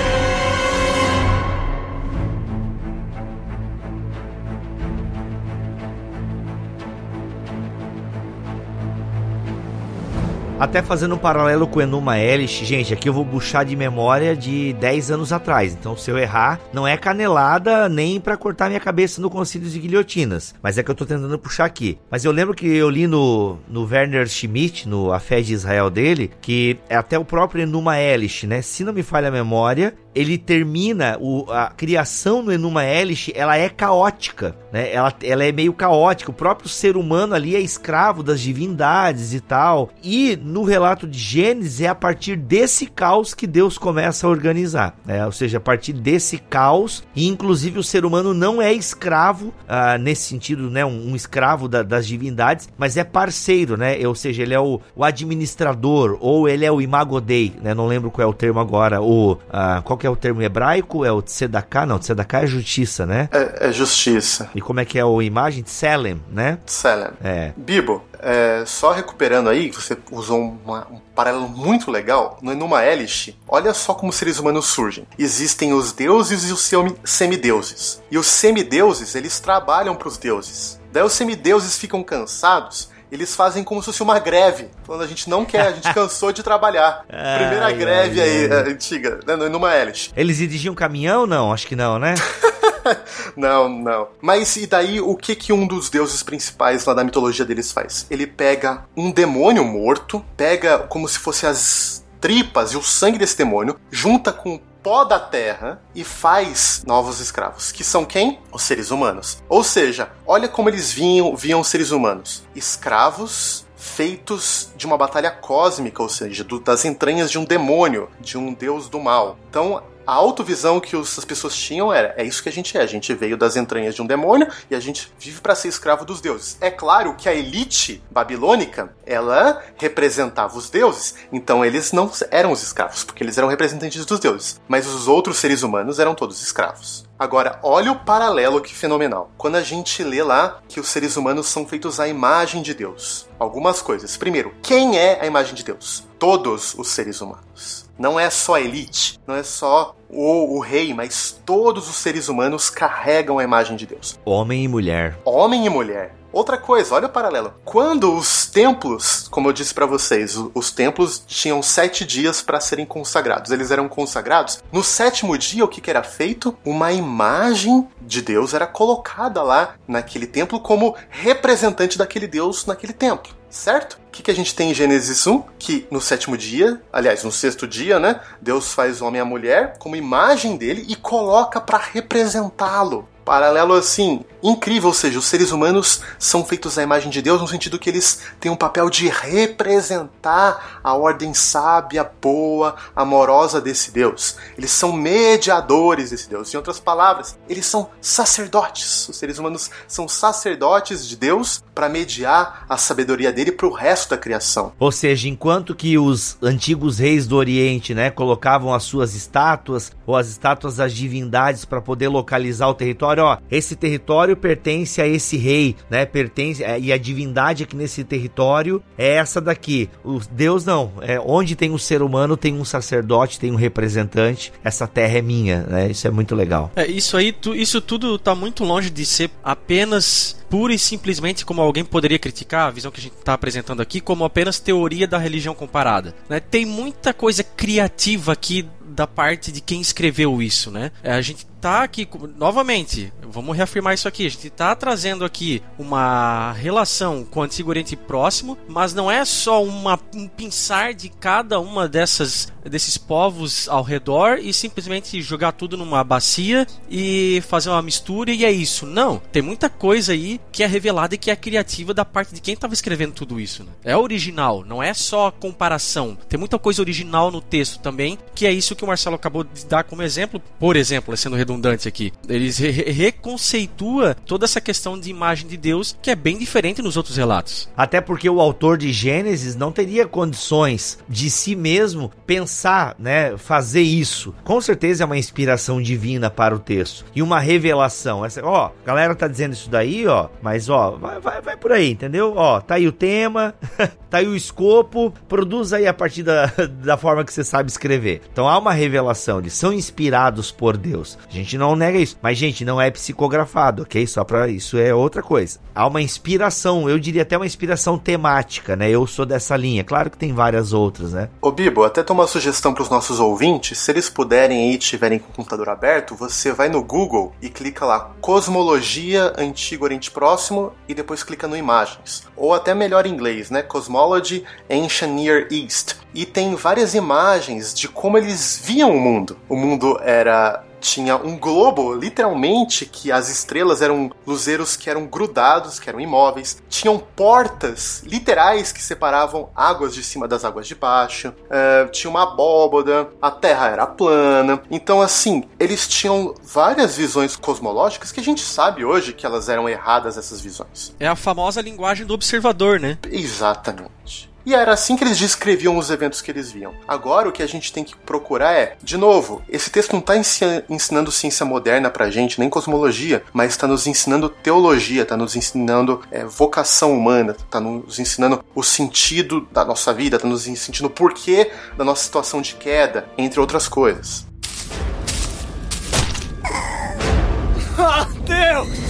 [SPEAKER 2] Até fazendo um paralelo com o Enuma Elish, gente, aqui eu vou puxar de memória de 10 anos atrás. Então, se eu errar, não é canelada nem para cortar minha cabeça no concílio de guilhotinas, mas é que eu tô tentando puxar aqui. Mas eu lembro que eu li no, no Werner Schmidt, no A Fé de Israel dele, que é até o próprio Enuma Elish, né? Se não me falha a memória, ele termina o, a criação no Enuma Elish, ela é caótica, né? Ela, ela é meio caótica. O próprio ser humano ali é escravo das divindades e tal. E no relato de Gênesis é a partir desse caos que Deus começa a organizar, né? Ou seja, a partir desse caos e inclusive o ser humano não é escravo ah, nesse sentido, né? Um, um escravo da, das divindades, mas é parceiro, né? Ou seja, ele é o, o administrador ou ele é o imago Dei, né? Não lembro qual é o termo agora. O ah, qual que é o termo hebraico? É o tzedaká? Não, tzedaká é justiça, né?
[SPEAKER 4] É, é justiça.
[SPEAKER 2] E como é que é a imagem? Tselem, né?
[SPEAKER 4] Tselem.
[SPEAKER 2] É.
[SPEAKER 4] Bibo, é, só recuperando aí, você usou uma, um paralelo muito legal. Numa hélice, olha só como os seres humanos surgem. Existem os deuses e os semideuses. E os semideuses, eles trabalham para os deuses. Daí os semideuses ficam cansados eles fazem como se fosse uma greve. Quando a gente não quer, a gente <laughs> cansou de trabalhar. Primeira ai, greve ai, aí, antiga, né, numa hélice.
[SPEAKER 2] Eles dirigiam caminhão? Não, acho que não, né? <laughs>
[SPEAKER 4] não, não. Mas e daí o que que um dos deuses principais lá da mitologia deles faz? Ele pega um demônio morto, pega como se fosse as tripas e o sangue desse demônio, junta com pó da terra e faz novos escravos, que são quem? Os seres humanos. Ou seja, olha como eles viam, viam os seres humanos: escravos feitos de uma batalha cósmica, ou seja, do, das entranhas de um demônio, de um deus do mal. Então, a autovisão que as pessoas tinham era: é isso que a gente é. A gente veio das entranhas de um demônio e a gente vive para ser escravo dos deuses. É claro que a elite babilônica ela representava os deuses, então eles não eram os escravos, porque eles eram representantes dos deuses. Mas os outros seres humanos eram todos escravos. Agora, olha o paralelo que fenomenal. Quando a gente lê lá que os seres humanos são feitos à imagem de Deus. Algumas coisas. Primeiro, quem é a imagem de Deus? Todos os seres humanos. Não é só a elite, não é só o, o rei, mas todos os seres humanos carregam a imagem de Deus.
[SPEAKER 2] Homem e mulher.
[SPEAKER 4] Homem e mulher. Outra coisa, olha o paralelo. Quando os templos, como eu disse para vocês, os templos tinham sete dias para serem consagrados. Eles eram consagrados. No sétimo dia, o que, que era feito? Uma imagem de Deus era colocada lá naquele templo como representante daquele Deus naquele templo certo? O que, que a gente tem em Gênesis 1? Que no sétimo dia, aliás, no sexto dia, né? Deus faz o homem e a mulher como imagem dele e coloca para representá-lo. Paralelo assim, incrível, ou seja, os seres humanos são feitos à imagem de Deus no sentido que eles têm um papel de representar a ordem sábia, boa, amorosa desse Deus. Eles são mediadores desse Deus. Em outras palavras, eles são sacerdotes. Os seres humanos são sacerdotes de Deus para mediar a sabedoria dele para o resto da criação.
[SPEAKER 2] Ou seja, enquanto que os antigos reis do Oriente, né, colocavam as suas estátuas ou as estátuas das divindades para poder localizar o território, ó, esse território pertence a esse rei, né? Pertence é, e a divindade aqui nesse território é essa daqui. O Deus não, é onde tem um ser humano tem um sacerdote, tem um representante. Essa terra é minha, né? Isso é muito legal.
[SPEAKER 3] É isso aí, tu, isso tudo tá muito longe de ser apenas pura e simplesmente como alguém poderia criticar a visão que a gente está apresentando aqui como apenas teoria da religião comparada. Né? Tem muita coisa criativa aqui da parte de quem escreveu isso, né? É, a gente tá aqui, novamente, vamos reafirmar isso aqui, a gente tá trazendo aqui uma relação com o Antigo Oriente Próximo, mas não é só uma, um pensar de cada uma dessas desses povos ao redor e simplesmente jogar tudo numa bacia e fazer uma mistura e é isso. Não, tem muita coisa aí que é revelada e que é criativa da parte de quem estava escrevendo tudo isso. Né? É original, não é só comparação. Tem muita coisa original no texto também, que é isso que o Marcelo acabou de dar como exemplo. Por exemplo, sendo redundante aqui, eles re reconceitua toda essa questão de imagem de Deus que é bem diferente nos outros relatos.
[SPEAKER 2] Até porque o autor de Gênesis não teria condições de si mesmo pensar né, fazer isso. Com certeza é uma inspiração divina para o texto e uma revelação. Essa, ó, galera tá dizendo isso daí, ó, mas ó, vai, vai, vai por aí, entendeu? Ó, tá aí o tema, <laughs> tá aí o escopo, produz aí a partir da, <laughs> da forma que você sabe escrever. Então há uma revelação, eles são inspirados por Deus. Gente não nega isso, mas gente, não é psicografado, ok? Só para isso é outra coisa. Há uma inspiração, eu diria até uma inspiração temática, né? Eu sou dessa linha. Claro que tem várias outras, né?
[SPEAKER 4] Ô Bibo, até tomar sugestão para os nossos ouvintes, se eles puderem e tiverem com o computador aberto, você vai no Google e clica lá Cosmologia Antigo Oriente Próximo e depois clica no Imagens. Ou até melhor em inglês, né? Cosmology Ancient Near East. E tem várias imagens de como eles viam o mundo. O mundo era tinha um globo, literalmente, que as estrelas eram luzeiros que eram grudados, que eram imóveis. Tinham portas literais que separavam águas de cima das águas de baixo. Uh, tinha uma abóboda, a Terra era plana. Então, assim, eles tinham várias visões cosmológicas que a gente sabe hoje que elas eram erradas, essas visões.
[SPEAKER 3] É a famosa linguagem do observador, né?
[SPEAKER 4] Exatamente. E era assim que eles descreviam os eventos que eles viam. Agora o que a gente tem que procurar é, de novo, esse texto não está ensinando ciência moderna pra gente, nem cosmologia, mas está nos ensinando teologia, está nos ensinando é, vocação humana, está nos ensinando o sentido da nossa vida, está nos ensinando o porquê da nossa situação de queda, entre outras coisas.
[SPEAKER 2] Oh, Deus!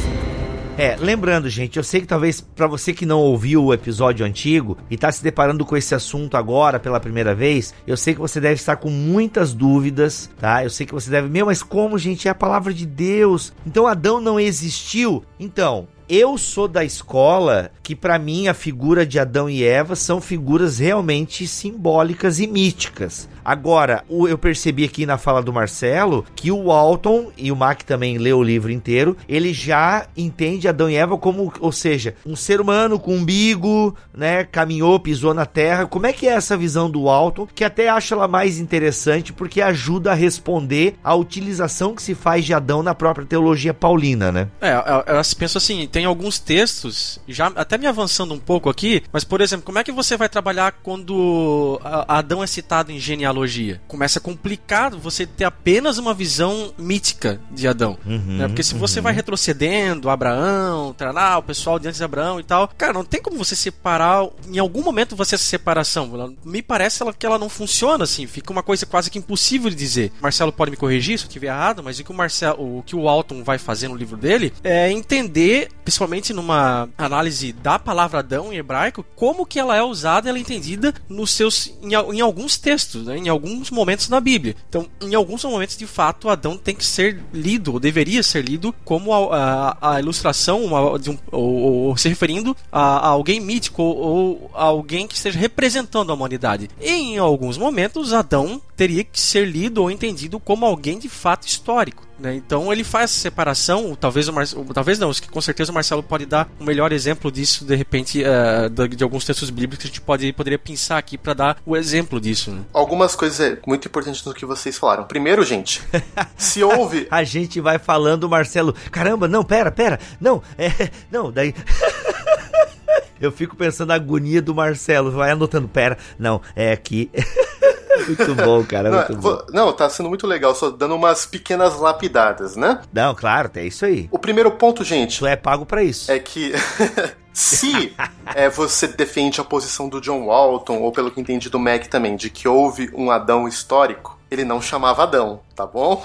[SPEAKER 2] É, lembrando, gente, eu sei que talvez para você que não ouviu o episódio antigo e tá se deparando com esse assunto agora pela primeira vez, eu sei que você deve estar com muitas dúvidas, tá? Eu sei que você deve, meu, mas como, gente, é a palavra de Deus? Então Adão não existiu? Então, eu sou da escola que para mim a figura de Adão e Eva são figuras realmente simbólicas e míticas. Agora, eu percebi aqui na fala do Marcelo que o Walton e o Mac também leu o livro inteiro, ele já entende Adão e Eva como, ou seja, um ser humano com umbigo, né, caminhou, pisou na terra. Como é que é essa visão do Walton? Que até acho ela mais interessante porque ajuda a responder à utilização que se faz de Adão na própria teologia paulina, né?
[SPEAKER 3] É, eu, eu penso assim, tem tem alguns textos, já até me avançando um pouco aqui, mas por exemplo, como é que você vai trabalhar quando Adão é citado em genealogia? Começa complicado você ter apenas uma visão mítica de Adão. Uhum, né? Porque se você uhum. vai retrocedendo, Abraão, trará, o pessoal diante de Abraão e tal, cara, não tem como você separar. Em algum momento você essa separação. Ela, me parece ela, que ela não funciona assim, fica uma coisa quase que impossível de dizer. Marcelo pode me corrigir se eu estiver errado, mas o que o Marcelo, o que o Alton vai fazer no livro dele é entender principalmente numa análise da palavra Adão em hebraico, como que ela é usada, ela é entendida nos seus em, em alguns textos, né, em alguns momentos na Bíblia. Então, em alguns momentos, de fato, Adão tem que ser lido, ou deveria ser lido, como a, a, a ilustração, uma, de um, ou, ou, se referindo a, a alguém mítico, ou, ou a alguém que esteja representando a humanidade. E em alguns momentos, Adão teria que ser lido ou entendido como alguém de fato histórico. Né? Então ele faz essa separação, talvez o Marcelo, talvez não, com certeza o Marcelo pode dar um melhor exemplo disso, de repente, uh, de, alguns textos bíblicos que a gente pode, poderia pensar aqui para dar o exemplo disso. Né?
[SPEAKER 4] Algumas coisas muito importantes do que vocês falaram. Primeiro, gente, se houve. <laughs>
[SPEAKER 2] a gente vai falando, Marcelo, caramba, não, pera, pera, não, é, <laughs> não, daí. <laughs> Eu fico pensando a agonia do Marcelo, vai anotando, pera, não, é aqui. Muito bom, cara. Muito
[SPEAKER 4] não,
[SPEAKER 2] bom.
[SPEAKER 4] não, tá sendo muito legal, só dando umas pequenas lapidadas, né?
[SPEAKER 2] Não, claro, é isso aí.
[SPEAKER 4] O primeiro ponto, gente.
[SPEAKER 2] Tu é pago para isso.
[SPEAKER 4] É que. <laughs> Se é, você defende a posição do John Walton, ou pelo que entendi do Mac também, de que houve um Adão histórico, ele não chamava Adão, tá bom?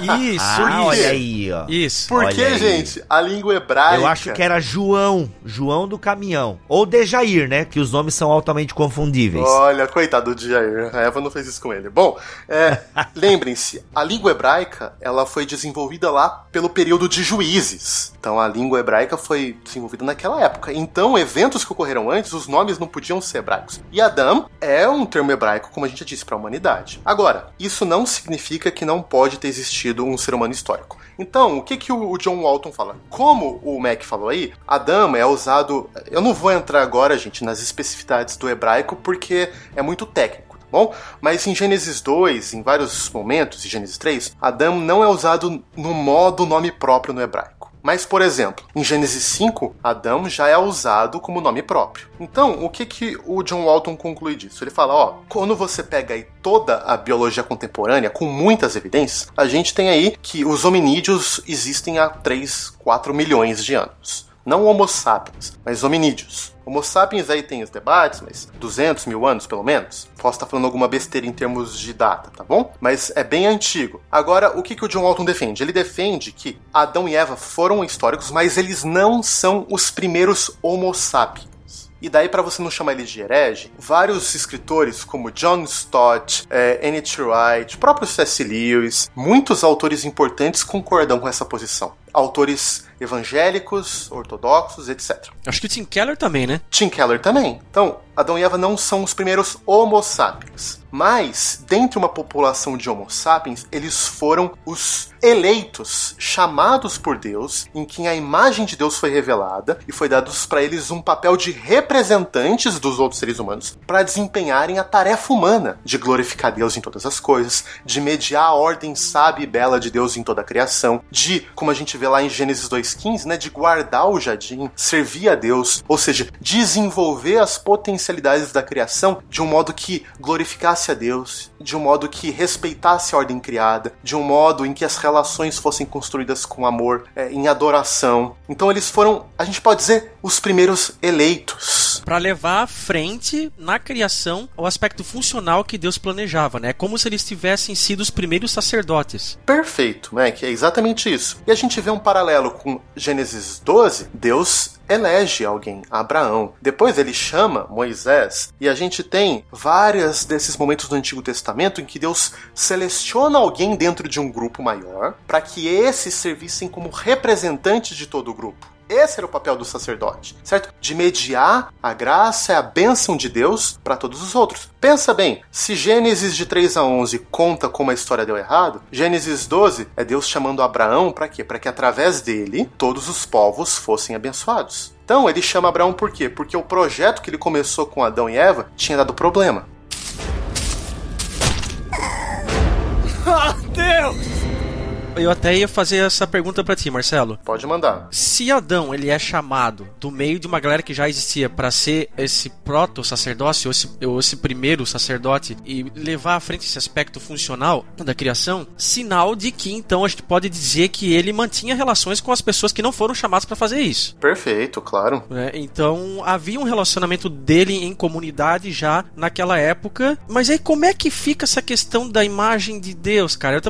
[SPEAKER 2] Isso, ah, isso. Olha aí, ó.
[SPEAKER 3] Isso.
[SPEAKER 4] Porque, gente, a língua hebraica.
[SPEAKER 2] Eu acho que era João, João do caminhão. Ou Dejair, né? Que os nomes são altamente confundíveis.
[SPEAKER 4] Olha, coitado do Dejair. A Eva não fez isso com ele. Bom, é, <laughs> lembrem-se, a língua hebraica ela foi desenvolvida lá pelo período de juízes. Então a língua hebraica foi desenvolvida naquela época. Então, eventos que ocorreram antes, os nomes não podiam ser hebraicos. E Adam é um termo hebraico, como a gente disse, para a humanidade. Agora, isso não significa que não pode ter existido existido um ser humano histórico. Então, o que, que o John Walton fala? Como o Mac falou aí, Adam é usado. Eu não vou entrar agora, gente, nas especificidades do hebraico, porque é muito técnico. tá Bom, mas em Gênesis 2, em vários momentos, em Gênesis 3, Adam não é usado no modo nome próprio no hebraico. Mas, por exemplo, em Gênesis 5, Adão já é usado como nome próprio. Então, o que, que o John Walton conclui disso? Ele fala, ó, quando você pega aí toda a biologia contemporânea, com muitas evidências, a gente tem aí que os hominídeos existem há 3, 4 milhões de anos. Não Homo sapiens, mas hominídeos. Homo sapiens aí tem os debates, mas 200 mil anos pelo menos. Posso estar falando alguma besteira em termos de data, tá bom? Mas é bem antigo. Agora, o que, que o John Walton defende? Ele defende que Adão e Eva foram históricos, mas eles não são os primeiros Homo sapiens. E daí, para você não chamar ele de herege, vários escritores como John Stott, é, N.T. Wright, próprio C.S. Lewis, muitos autores importantes concordam com essa posição. Autores evangélicos, ortodoxos, etc.
[SPEAKER 3] Acho que o Tim Keller também, né?
[SPEAKER 4] Tim Keller também. Então, Adão e Eva não são os primeiros Homo sapiens. Mas, dentre uma população de Homo sapiens, eles foram os eleitos, chamados por Deus, em quem a imagem de Deus foi revelada e foi dado para eles um papel de representantes dos outros seres humanos para desempenharem a tarefa humana de glorificar Deus em todas as coisas, de mediar a ordem sábia e bela de Deus em toda a criação, de, como a gente vê vê lá em Gênesis 2:15, né, de guardar o jardim, servir a Deus, ou seja, desenvolver as potencialidades da criação de um modo que glorificasse a Deus, de um modo que respeitasse a ordem criada, de um modo em que as relações fossem construídas com amor, é, em adoração. Então eles foram, a gente pode dizer, os primeiros eleitos.
[SPEAKER 3] Para levar à frente na criação o aspecto funcional que Deus planejava, né? Como se eles tivessem sido os primeiros sacerdotes.
[SPEAKER 4] Perfeito, né? Que é exatamente isso. E a gente vê um paralelo com Gênesis 12, Deus elege alguém, Abraão. Depois ele chama Moisés, e a gente tem vários desses momentos do Antigo Testamento em que Deus seleciona alguém dentro de um grupo maior para que esses servissem como representantes de todo o grupo. Esse era o papel do sacerdote, certo? De mediar a graça e a bênção de Deus para todos os outros. Pensa bem, se Gênesis de 3 a 11 conta como a história deu errado, Gênesis 12 é Deus chamando Abraão para quê? Para que através dele todos os povos fossem abençoados. Então ele chama Abraão por quê? Porque o projeto que ele começou com Adão e Eva tinha dado problema.
[SPEAKER 3] Ah, Deus! Eu até ia fazer essa pergunta para ti, Marcelo.
[SPEAKER 4] Pode mandar.
[SPEAKER 3] Se Adão ele é chamado do meio de uma galera que já existia para ser esse proto-sacerdócio, ou esse, ou esse primeiro sacerdote, e levar à frente esse aspecto funcional da criação, sinal de que então a gente pode dizer que ele mantinha relações com as pessoas que não foram chamadas para fazer isso.
[SPEAKER 4] Perfeito, claro.
[SPEAKER 3] É, então havia um relacionamento dele em comunidade já naquela época. Mas aí como é que fica essa questão da imagem de Deus, cara?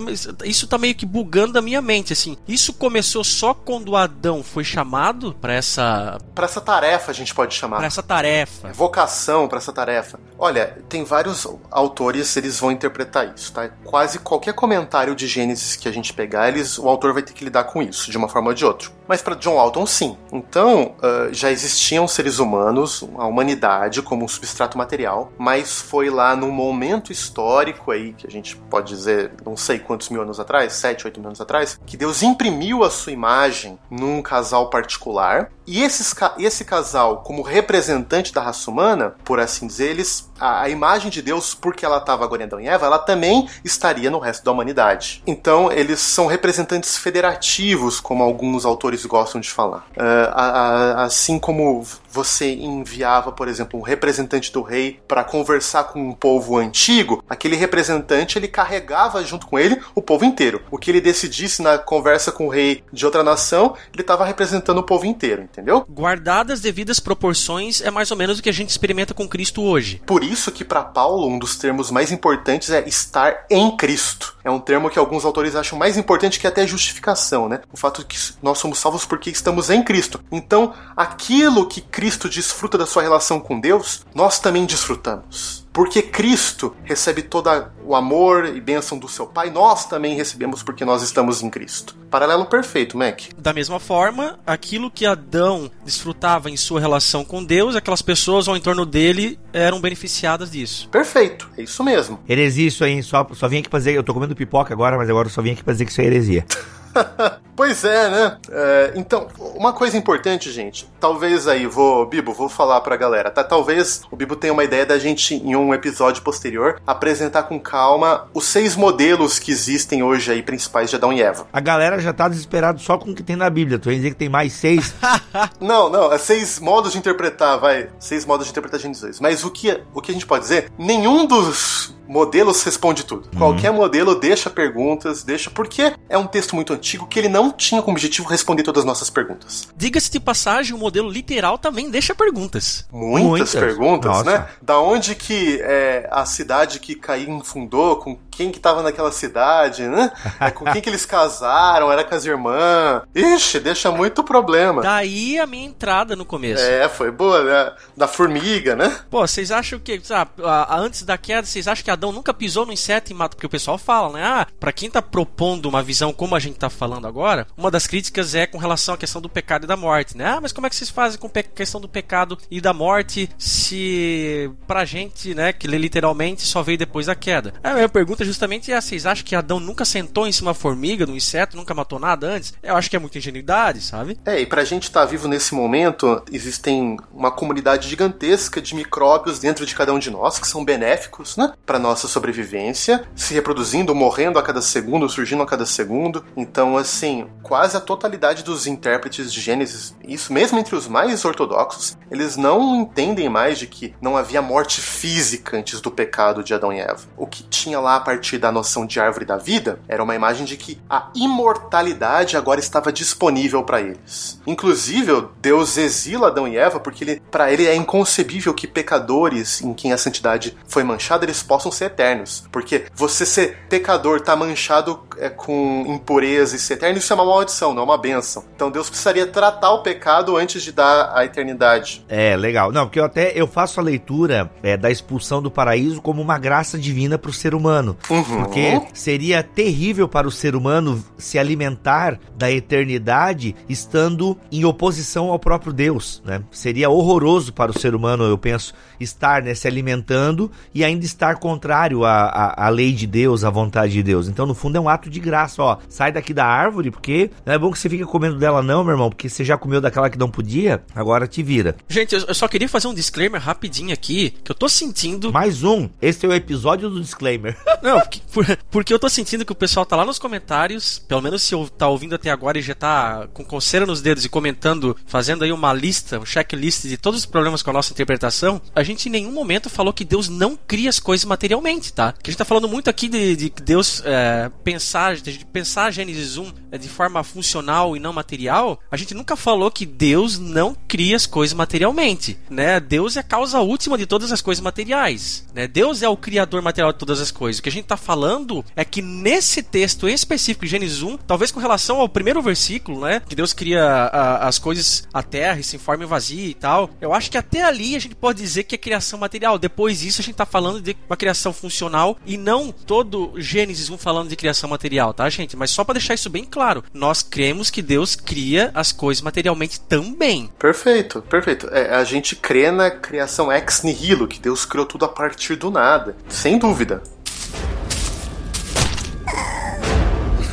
[SPEAKER 3] Isso tá meio que bugado bugando da minha mente, assim. Isso começou só quando Adão foi chamado para essa
[SPEAKER 4] para essa tarefa, a gente pode chamar.
[SPEAKER 3] Para essa tarefa.
[SPEAKER 4] É vocação para essa tarefa. Olha, tem vários autores, eles vão interpretar isso, tá? Quase qualquer comentário de Gênesis que a gente pegar, eles o autor vai ter que lidar com isso de uma forma ou de outra. Mas para John Walton, sim. Então, uh, já existiam seres humanos, a humanidade como um substrato material, mas foi lá num momento histórico aí, que a gente pode dizer, não sei quantos mil anos atrás, sete, oito anos atrás, que Deus imprimiu a sua imagem num casal particular, e esses, esse casal, como representante da raça humana, por assim dizer, eles a, a imagem de Deus, porque ela estava agora em Adão e Eva, ela também estaria no resto da humanidade. Então, eles são representantes federativos, como alguns autores gostam de falar. Uh, a, a, assim como você enviava, por exemplo, um representante do rei para conversar com um povo antigo, aquele representante ele carregava junto com ele o povo inteiro. O que ele decidisse na conversa com o rei de outra nação, ele estava representando o povo inteiro, entendeu?
[SPEAKER 3] Guardadas devidas proporções é mais ou menos o que a gente experimenta com Cristo hoje.
[SPEAKER 4] Por isso que para Paulo um dos termos mais importantes é estar em Cristo. É um termo que alguns autores acham mais importante que até justificação, né? O fato de que nós somos salvos porque estamos em Cristo. Então, aquilo que Cristo desfruta da sua relação com Deus, nós também desfrutamos. Porque Cristo recebe todo o amor e bênção do seu Pai, nós também recebemos porque nós estamos em Cristo. Paralelo perfeito, Mac.
[SPEAKER 3] Da mesma forma, aquilo que Adão desfrutava em sua relação com Deus, aquelas pessoas ao entorno dele eram beneficiadas disso.
[SPEAKER 4] Perfeito, é isso mesmo.
[SPEAKER 2] Heresia isso aí, só, só vim aqui pra dizer, eu tô comendo pipoca agora, mas agora eu só vim aqui pra dizer que isso é heresia. <laughs> <laughs>
[SPEAKER 4] pois é, né? É, então, uma coisa importante, gente. Talvez aí, vou, Bibo, vou falar pra galera, tá? Talvez o Bibo tenha uma ideia da gente, em um episódio posterior, apresentar com calma os seis modelos que existem hoje aí, principais de Adão e Eva.
[SPEAKER 2] A galera já tá desesperada só com o que tem na Bíblia. Tu vai dizer que tem mais seis? <laughs>
[SPEAKER 4] não, não, é seis modos de interpretar, vai. Seis modos de interpretar Gênesis. Mas o que, o que a gente pode dizer? Nenhum dos modelos responde tudo. Uhum. Qualquer modelo deixa perguntas, deixa. Porque é um texto muito antigo que ele não tinha como objetivo responder todas as nossas perguntas.
[SPEAKER 3] Diga-se de passagem, o modelo literal também deixa perguntas.
[SPEAKER 4] Muitas, Muitas. perguntas, Nossa. né? Da onde que é, a cidade que Caim fundou, com quem que tava naquela cidade, né? É, <laughs> com quem que eles casaram, era com as irmãs. Ixi, deixa muito problema.
[SPEAKER 3] Daí a minha entrada no começo.
[SPEAKER 4] É, foi boa, né? Da formiga, né?
[SPEAKER 3] Pô, vocês acham que, sabe, antes da queda, vocês acham que Adão nunca pisou no inseto e mata? Porque o pessoal fala, né? Ah, pra quem tá propondo uma visão como a gente tá falando agora, uma das críticas é com relação à questão do pecado e da morte, né? Ah, mas como é que vocês fazem com a questão do pecado e da morte se pra gente, né, que lê literalmente só veio depois da queda? A minha pergunta justamente é: vocês acham que Adão nunca sentou em cima da formiga, do inseto, nunca matou nada antes? Eu acho que é muita ingenuidade, sabe?
[SPEAKER 4] É, e pra gente estar tá vivo nesse momento, existem uma comunidade gigantesca de micróbios dentro de cada um de nós que são benéficos, né? Pra nossa sobrevivência, se reproduzindo, morrendo a cada segundo, surgindo a cada segundo. Então, assim, quase a totalidade dos intérpretes de Gênesis, isso mesmo entre os mais ortodoxos, eles não entendem mais de que não havia morte física antes do pecado de Adão e Eva. O que tinha lá a partir da noção de árvore da vida era uma imagem de que a imortalidade agora estava disponível para eles. Inclusive, Deus exila Adão e Eva porque para ele é inconcebível que pecadores em quem a santidade foi manchada eles possam ser eternos. Porque você ser pecador tá manchado é, com impureza e ser eterno, isso é uma maldição, não é uma benção. Então Deus precisaria tratar o pecado antes de dar a eternidade.
[SPEAKER 2] É, legal. Não, porque eu até eu faço a leitura é, da expulsão do paraíso como uma graça divina para o ser humano. Uhum. Porque seria terrível para o ser humano se alimentar da eternidade estando em oposição ao próprio Deus, né? Seria horroroso para o ser humano, eu penso, estar né, se alimentando e ainda estar contrário à, à, à lei de Deus, à vontade de Deus. Então, no fundo, é um ato de graça, ó. Sai daqui da árvore, porque não é bom que você fique comendo dela, não, meu irmão, porque você já comeu daquela que não podia, agora te vira.
[SPEAKER 3] Gente, eu só queria fazer um disclaimer rapidinho aqui, que eu tô sentindo.
[SPEAKER 2] Mais um. Esse é o episódio do disclaimer. <laughs>
[SPEAKER 3] Não, porque, porque eu tô sentindo que o pessoal tá lá nos comentários, pelo menos se eu tá ouvindo até agora e já tá com coceira nos dedos e comentando, fazendo aí uma lista, um checklist de todos os problemas com a nossa interpretação, a gente em nenhum momento falou que Deus não cria as coisas materialmente, tá? Que a gente tá falando muito aqui de, de Deus é, pensar, de pensar Gênesis 1 é, de forma funcional e não material, a gente nunca falou que Deus não cria as coisas materialmente, né? Deus é a causa última de todas as coisas materiais, né? Deus é o criador material de todas as coisas. O que a gente tá falando é que nesse texto em específico, Gênesis 1, talvez com relação ao primeiro versículo, né? Que Deus cria a, as coisas, a terra e se forma vazia e tal. Eu acho que até ali a gente pode dizer que é criação material. Depois disso, a gente tá falando de uma criação funcional e não todo Gênesis 1 falando de criação material, tá, gente? Mas só para deixar isso bem claro, nós cremos que Deus cria as coisas materialmente também.
[SPEAKER 4] Perfeito, perfeito. É, a gente crê na criação ex nihilo, que Deus criou tudo a partir do nada. Sem dúvida.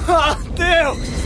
[SPEAKER 3] Oh, Deus!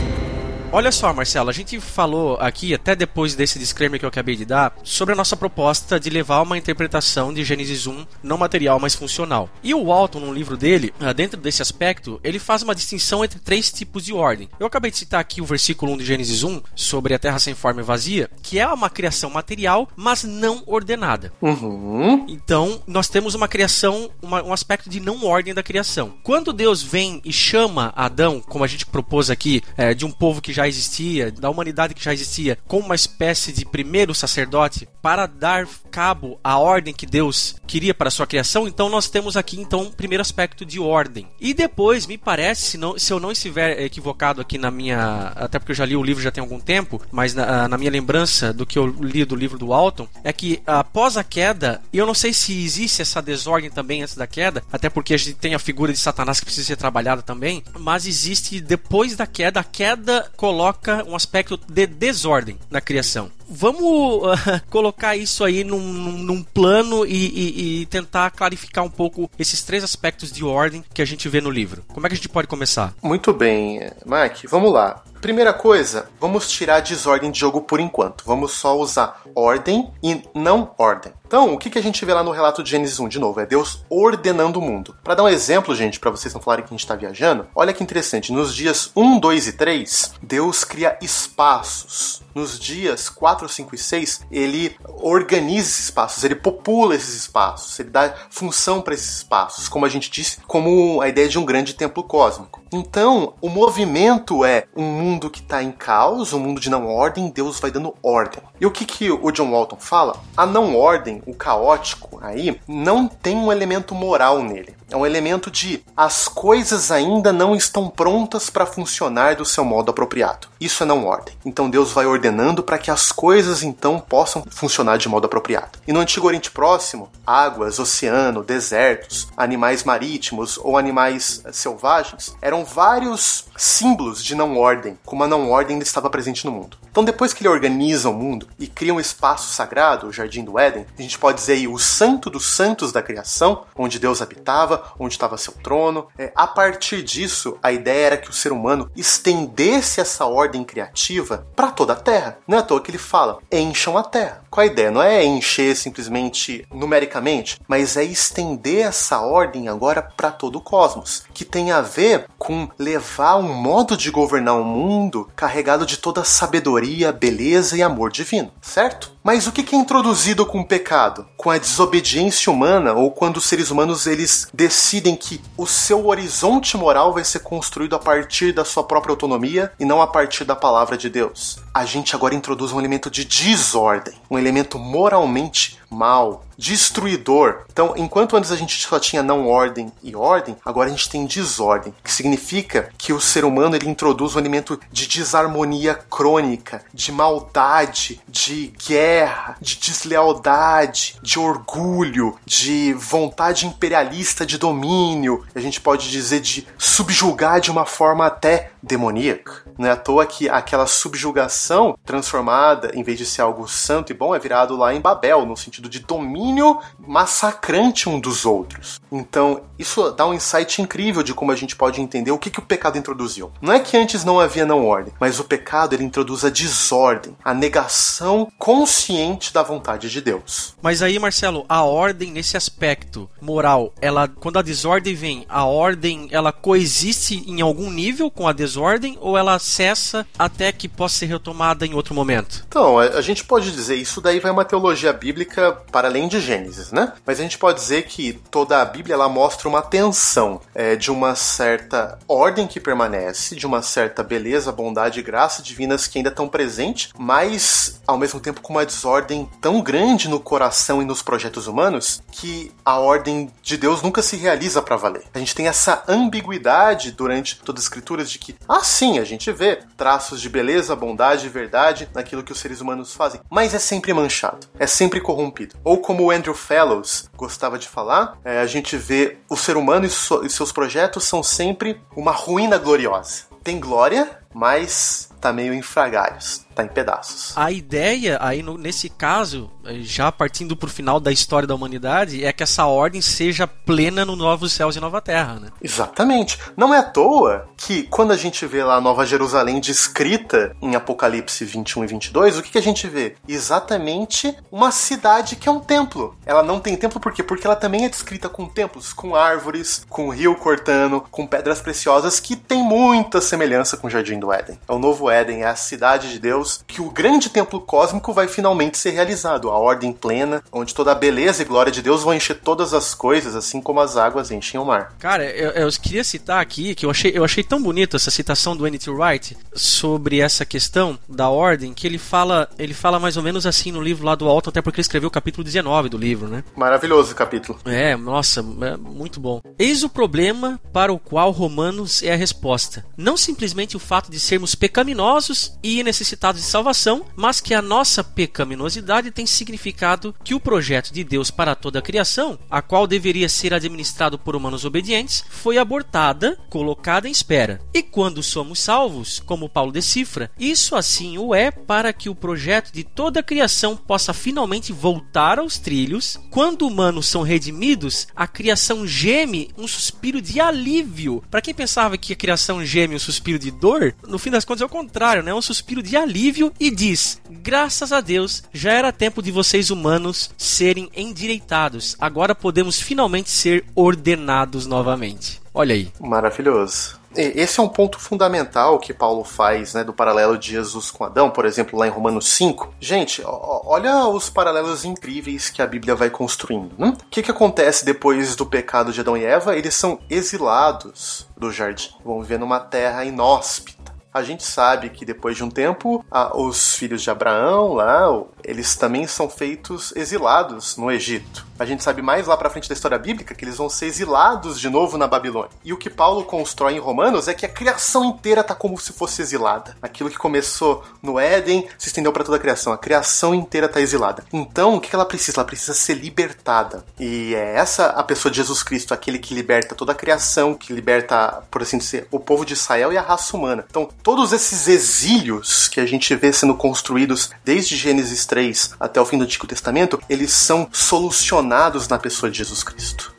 [SPEAKER 3] Olha só, Marcelo, a gente falou aqui, até depois desse disclaimer que eu acabei de dar, sobre a nossa proposta de levar uma interpretação de Gênesis 1 não material, mas funcional. E o Walton, no livro dele, ah, dentro desse aspecto, ele faz uma distinção entre três tipos de ordem. Eu acabei de citar aqui o versículo 1 de Gênesis 1, sobre a terra sem forma e vazia, que é uma criação material, mas não ordenada.
[SPEAKER 4] Uhum.
[SPEAKER 3] Então, nós temos uma criação, uma, um aspecto de não ordem da criação. Quando Deus vem e chama Adão, como a gente propôs aqui, é, de um povo que já existia, da humanidade que já existia, como uma espécie de primeiro sacerdote para dar cabo à ordem que Deus queria para a sua criação, então nós temos aqui então um primeiro aspecto de ordem. E depois, me parece, se, não, se eu não estiver equivocado aqui na minha. Até porque eu já li o livro já tem algum tempo, mas na, na minha lembrança do que eu li do livro do Alton, é que após a queda, eu não sei se existe essa desordem também antes da queda, até porque a gente tem a figura de Satanás que precisa ser trabalhada também, mas existe depois da queda, a queda coloca um aspecto de desordem na criação. Vamos uh, <laughs> colocar isso aí num, num plano e, e, e, tentar clarificar um pouco esses três aspectos de ordem que a gente vê no livro. Como é que a gente pode começar?
[SPEAKER 4] Muito bem, Mike, vamos lá. Primeira coisa, vamos tirar desordem de jogo por enquanto. Vamos só usar ordem e não ordem. Então, o que, que a gente vê lá no relato de Gênesis 1, de novo? É Deus ordenando o mundo. Para dar um exemplo, gente, para vocês não falarem que a gente está viajando, olha que interessante. Nos dias 1, 2 e 3, Deus cria espaços. Nos dias 4, 5 e 6, ele organiza espaços, ele popula esses espaços, ele dá função para esses espaços, como a gente disse, como a ideia de um grande templo cósmico. Então, o movimento é um mundo que está em caos, um mundo de não ordem, Deus vai dando ordem. E o que, que o John Walton fala? A não ordem, o caótico aí, não tem um elemento moral nele. É um elemento de as coisas ainda não estão prontas para funcionar do seu modo apropriado. Isso é não ordem. Então Deus vai ordenando para que as coisas então possam funcionar de modo apropriado. E no Antigo Oriente Próximo, águas, oceano, desertos, animais marítimos ou animais eh, selvagens eram vários símbolos de não ordem, como a não ordem estava presente no mundo. Então, depois que ele organiza o mundo e cria um espaço sagrado, o Jardim do Éden, a gente pode dizer aí o santo dos santos da criação, onde Deus habitava, onde estava seu trono. É, a partir disso, a ideia era que o ser humano estendesse essa ordem criativa para toda a Terra. Não é à toa que ele fala: encham a Terra. Qual a ideia? Não é encher simplesmente numericamente, mas é estender essa ordem agora para todo o cosmos, que tem a ver com levar um modo de governar o mundo carregado de toda a sabedoria, beleza e amor divino, certo? Mas o que é introduzido com o pecado? Com a desobediência humana ou quando os seres humanos eles decidem que o seu horizonte moral vai ser construído a partir da sua própria autonomia e não a partir da palavra de Deus. A gente agora introduz um elemento de desordem, um elemento moralmente mal, destruidor. Então, enquanto antes a gente só tinha não ordem e ordem, agora a gente tem desordem, que significa que o ser humano ele introduz um elemento de desarmonia crônica, de maldade, de guerra, de deslealdade, de orgulho, de vontade imperialista de domínio. A gente pode dizer de subjugar de uma forma até demoníaca. Não é à toa que aquela subjugação transformada, em vez de ser algo santo e bom, é virado lá em Babel, no sentido de domínio massacrante um dos outros. Então, isso dá um insight incrível de como a gente pode entender o que, que o pecado introduziu. Não é que antes não havia não ordem, mas o pecado ele introduz a desordem, a negação consciente da vontade de Deus.
[SPEAKER 3] Mas aí, Marcelo, a ordem nesse aspecto moral, ela quando a desordem vem, a ordem ela coexiste em algum nível com a desordem ou ela cessa até que possa ser retomada em outro momento?
[SPEAKER 4] Então, a, gente pode dizer, isso daí vai uma teologia bíblica para além de Gênesis, né? Mas a gente pode dizer que toda a Bíblia ela mostra uma tensão é, de uma certa ordem que permanece, de uma certa beleza, bondade e graça divinas que ainda estão presentes, mas ao mesmo tempo com uma desordem tão grande no coração e nos projetos humanos que a ordem de Deus nunca se realiza para valer. A gente tem essa ambiguidade durante todas as escrituras de que, ah, sim, a gente vê traços de beleza, bondade e verdade naquilo que os seres humanos fazem, mas é sempre manchado, é sempre corrompido. Ou como o Andrew Fellows gostava de falar, é, a gente vê o ser humano e, so e seus projetos são sempre uma ruína gloriosa. Tem glória, mas tá meio em fragalhos, tá em pedaços.
[SPEAKER 3] A ideia aí no, nesse caso, já partindo pro final da história da humanidade, é que essa ordem seja plena no novos céus e nova terra, né?
[SPEAKER 4] Exatamente. Não é à toa que quando a gente vê lá a Nova Jerusalém descrita em Apocalipse 21 e 22, o que, que a gente vê? Exatamente uma cidade que é um templo. Ela não tem templo por quê? Porque ela também é descrita com templos, com árvores, com rio cortando, com pedras preciosas que tem muita semelhança com o Jardim do Éden. É o novo Éden Éden é a cidade de Deus, que o grande templo cósmico vai finalmente ser realizado, a ordem plena, onde toda a beleza e glória de Deus vão encher todas as coisas, assim como as águas enchem o mar.
[SPEAKER 3] Cara, eu, eu queria citar aqui que eu achei, eu achei tão bonito essa citação do N.T. Wright sobre essa questão da ordem, que ele fala, ele fala mais ou menos assim no livro lá do Alto, até porque ele escreveu o capítulo 19 do livro, né?
[SPEAKER 4] Maravilhoso o capítulo.
[SPEAKER 3] É, nossa, é muito bom. Eis o problema para o qual Romanos é a resposta. Não simplesmente o fato de sermos pecaminosos e necessitados de salvação, mas que a nossa pecaminosidade tem significado que o projeto de Deus para toda a criação, a qual deveria ser administrado por humanos obedientes, foi abortada, colocada em espera. E quando somos salvos, como Paulo decifra, isso assim o é para que o projeto de toda a criação possa finalmente voltar aos trilhos. Quando humanos são redimidos, a criação geme um suspiro de alívio. Para quem pensava que a criação geme um suspiro de dor, no fim das contas é o contrário né? Um suspiro de alívio e diz: Graças a Deus, já era tempo de vocês humanos serem endireitados. Agora podemos finalmente ser ordenados novamente. Olha aí.
[SPEAKER 4] Maravilhoso. Esse é um ponto fundamental que Paulo faz, né, do paralelo de Jesus com Adão, por exemplo, lá em Romanos 5. Gente, olha os paralelos incríveis que a Bíblia vai construindo. Né? O que, que acontece depois do pecado de Adão e Eva? Eles são exilados do jardim, vão viver numa terra inóspita a gente sabe que depois de um tempo, a, os filhos de Abraão, lá, eles também são feitos exilados no Egito. A gente sabe mais lá pra frente da história bíblica que eles vão ser exilados de novo na Babilônia. E o que Paulo constrói em Romanos é que a criação inteira tá como se fosse exilada. Aquilo que começou no Éden se estendeu para toda a criação. A criação inteira tá exilada. Então, o que ela precisa? Ela precisa ser libertada. E é essa a pessoa de Jesus Cristo, aquele que liberta toda a criação, que liberta, por assim dizer, o povo de Israel e a raça humana. Então, todos esses exílios que a gente vê sendo construídos desde Gênesis 3 até o fim do Antigo Testamento, eles são solucionados na pessoa de Jesus Cristo.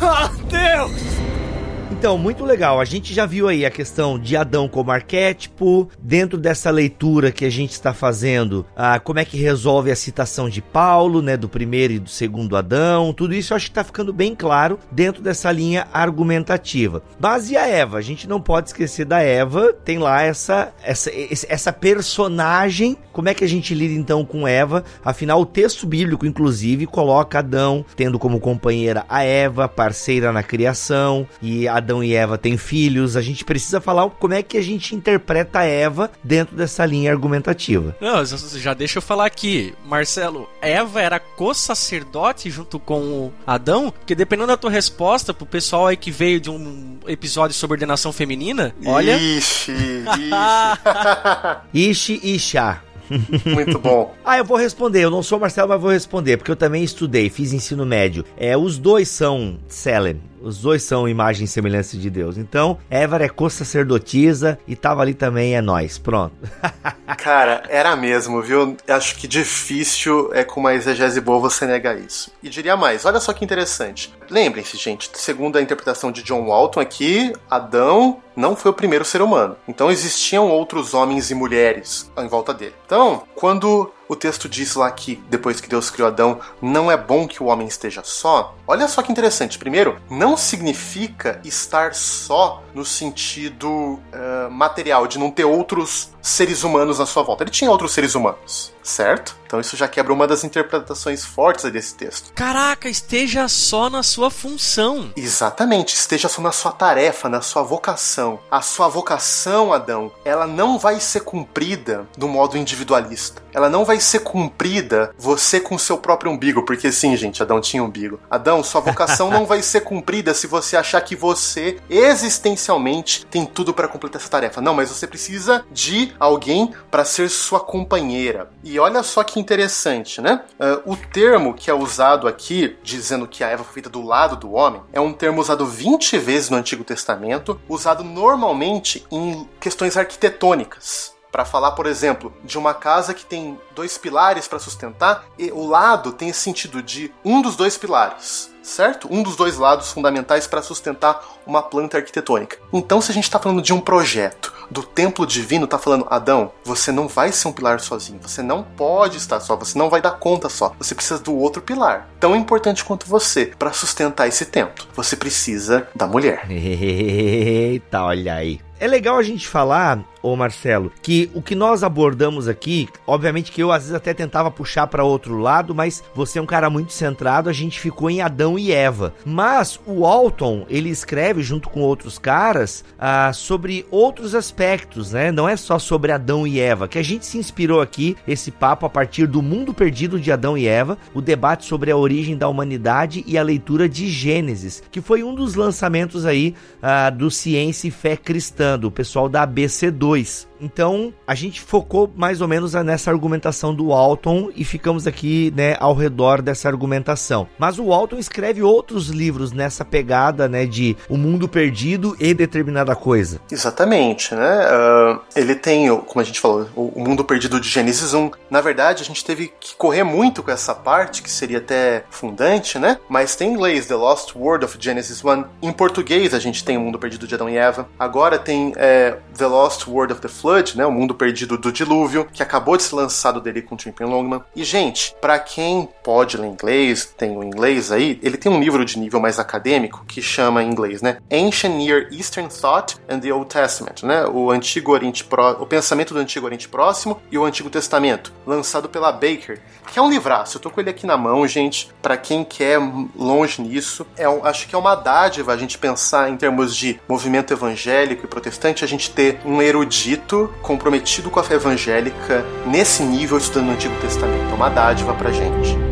[SPEAKER 2] Oh, Deus! Então, muito legal. A gente já viu aí a questão de Adão como arquétipo. Dentro dessa leitura que a gente está fazendo, ah, como é que resolve a citação de Paulo, né? Do primeiro e do segundo Adão. Tudo isso eu acho que está ficando bem claro dentro dessa linha argumentativa. Mas e a Eva? A gente não pode esquecer da Eva. Tem lá essa, essa, essa personagem. Como é que a gente lida então com Eva? Afinal, o texto bíblico, inclusive, coloca Adão tendo como companheira a Eva, parceira na criação. E Adão Adão e Eva têm filhos, a gente precisa falar como é que a gente interpreta a Eva dentro dessa linha argumentativa.
[SPEAKER 3] Não, já deixa eu falar aqui, Marcelo, Eva era co-sacerdote junto com Adão? Porque dependendo da tua resposta pro pessoal aí que veio de um episódio sobre ordenação feminina, olha...
[SPEAKER 4] Ixi, <laughs>
[SPEAKER 2] ixi. ixi, ixá.
[SPEAKER 4] Muito bom. <laughs>
[SPEAKER 2] ah, eu vou responder. Eu não sou Marcelo, mas vou responder, porque eu também estudei, fiz ensino médio. É, os dois são Selem. Os dois são imagem e semelhança de Deus. Então, Évar é co-sacerdotisa e tava ali também, é nós. Pronto. <laughs>
[SPEAKER 4] Cara, era mesmo, viu? Acho que difícil é com uma exegese boa você negar isso. E diria mais, olha só que interessante. Lembrem-se, gente, segundo a interpretação de John Walton aqui, Adão não foi o primeiro ser humano. Então existiam outros homens e mulheres em volta dele. Então, quando o texto diz lá que depois que Deus criou Adão, não é bom que o homem esteja só. Olha só que interessante. Primeiro, não significa estar só no sentido uh, material, de não ter outros seres humanos na sua volta. Ele tinha outros seres humanos, certo? Então isso já quebra uma das interpretações fortes desse texto.
[SPEAKER 3] Caraca, esteja só na sua função.
[SPEAKER 4] Exatamente, esteja só na sua tarefa, na sua vocação. A sua vocação, Adão, ela não vai ser cumprida do modo individualista. Ela não vai ser cumprida você com seu próprio umbigo, porque sim, gente, Adão tinha umbigo. Adão, sua vocação <laughs> não vai ser cumprida se você achar que você existencialmente tem tudo para completar essa tarefa. Não, mas você precisa de alguém para ser sua companheira. E olha só que interessante, né? Uh, o termo que é usado aqui, dizendo que a Eva foi feita do lado do homem, é um termo usado 20 vezes no Antigo Testamento, usado normalmente em questões arquitetônicas para falar, por exemplo, de uma casa que tem dois pilares para sustentar, e o lado tem esse sentido de um dos dois pilares certo? Um dos dois lados fundamentais para sustentar uma planta arquitetônica. Então, se a gente está falando de um projeto do templo divino, está falando, Adão, você não vai ser um pilar sozinho, você não pode estar só, você não vai dar conta só. Você precisa do outro pilar, tão importante quanto você, para sustentar esse templo. Você precisa da mulher. <laughs>
[SPEAKER 2] Eita, olha aí. É legal a gente falar ô Marcelo, que o que nós abordamos aqui, obviamente que eu às vezes até tentava puxar para outro lado, mas você é um cara muito centrado, a gente ficou em Adão e Eva. Mas o Alton, ele escreve junto com outros caras ah, sobre outros aspectos, né? Não é só sobre Adão e Eva, que a gente se inspirou aqui, esse papo a partir do mundo perdido de Adão e Eva, o debate sobre a origem da humanidade e a leitura de Gênesis, que foi um dos lançamentos aí ah, do Ciência e Fé Cristã, do pessoal da ABC2 2. Então, a gente focou mais ou menos nessa argumentação do Alton e ficamos aqui, né, ao redor dessa argumentação. Mas o Alton escreve outros livros nessa pegada, né, de o mundo perdido e determinada coisa.
[SPEAKER 4] Exatamente, né? Uh, ele tem, como a gente falou, o mundo perdido de Gênesis 1. Na verdade, a gente teve que correr muito com essa parte, que seria até fundante, né? Mas tem em inglês The Lost World of Genesis 1. Em português, a gente tem o mundo perdido de Adão e Eva. Agora tem é, The Lost World of the Flood Flood, né, o mundo perdido do dilúvio, que acabou de ser lançado dele com Trippin Longman. E gente, para quem pode ler inglês, tem o inglês aí, ele tem um livro de nível mais acadêmico que chama em inglês, né, Ancient Near Eastern Thought and the Old Testament, né, o Antigo Oriente Pró o pensamento do Antigo Oriente Próximo e o Antigo Testamento, lançado pela Baker, que é um livraço. Eu tô com ele aqui na mão, gente, para quem quer longe nisso, é um, acho que é uma dádiva a gente pensar em termos de movimento evangélico e protestante, a gente ter um erudito comprometido com a fé evangélica nesse nível estudando o Antigo Testamento. É uma dádiva pra gente.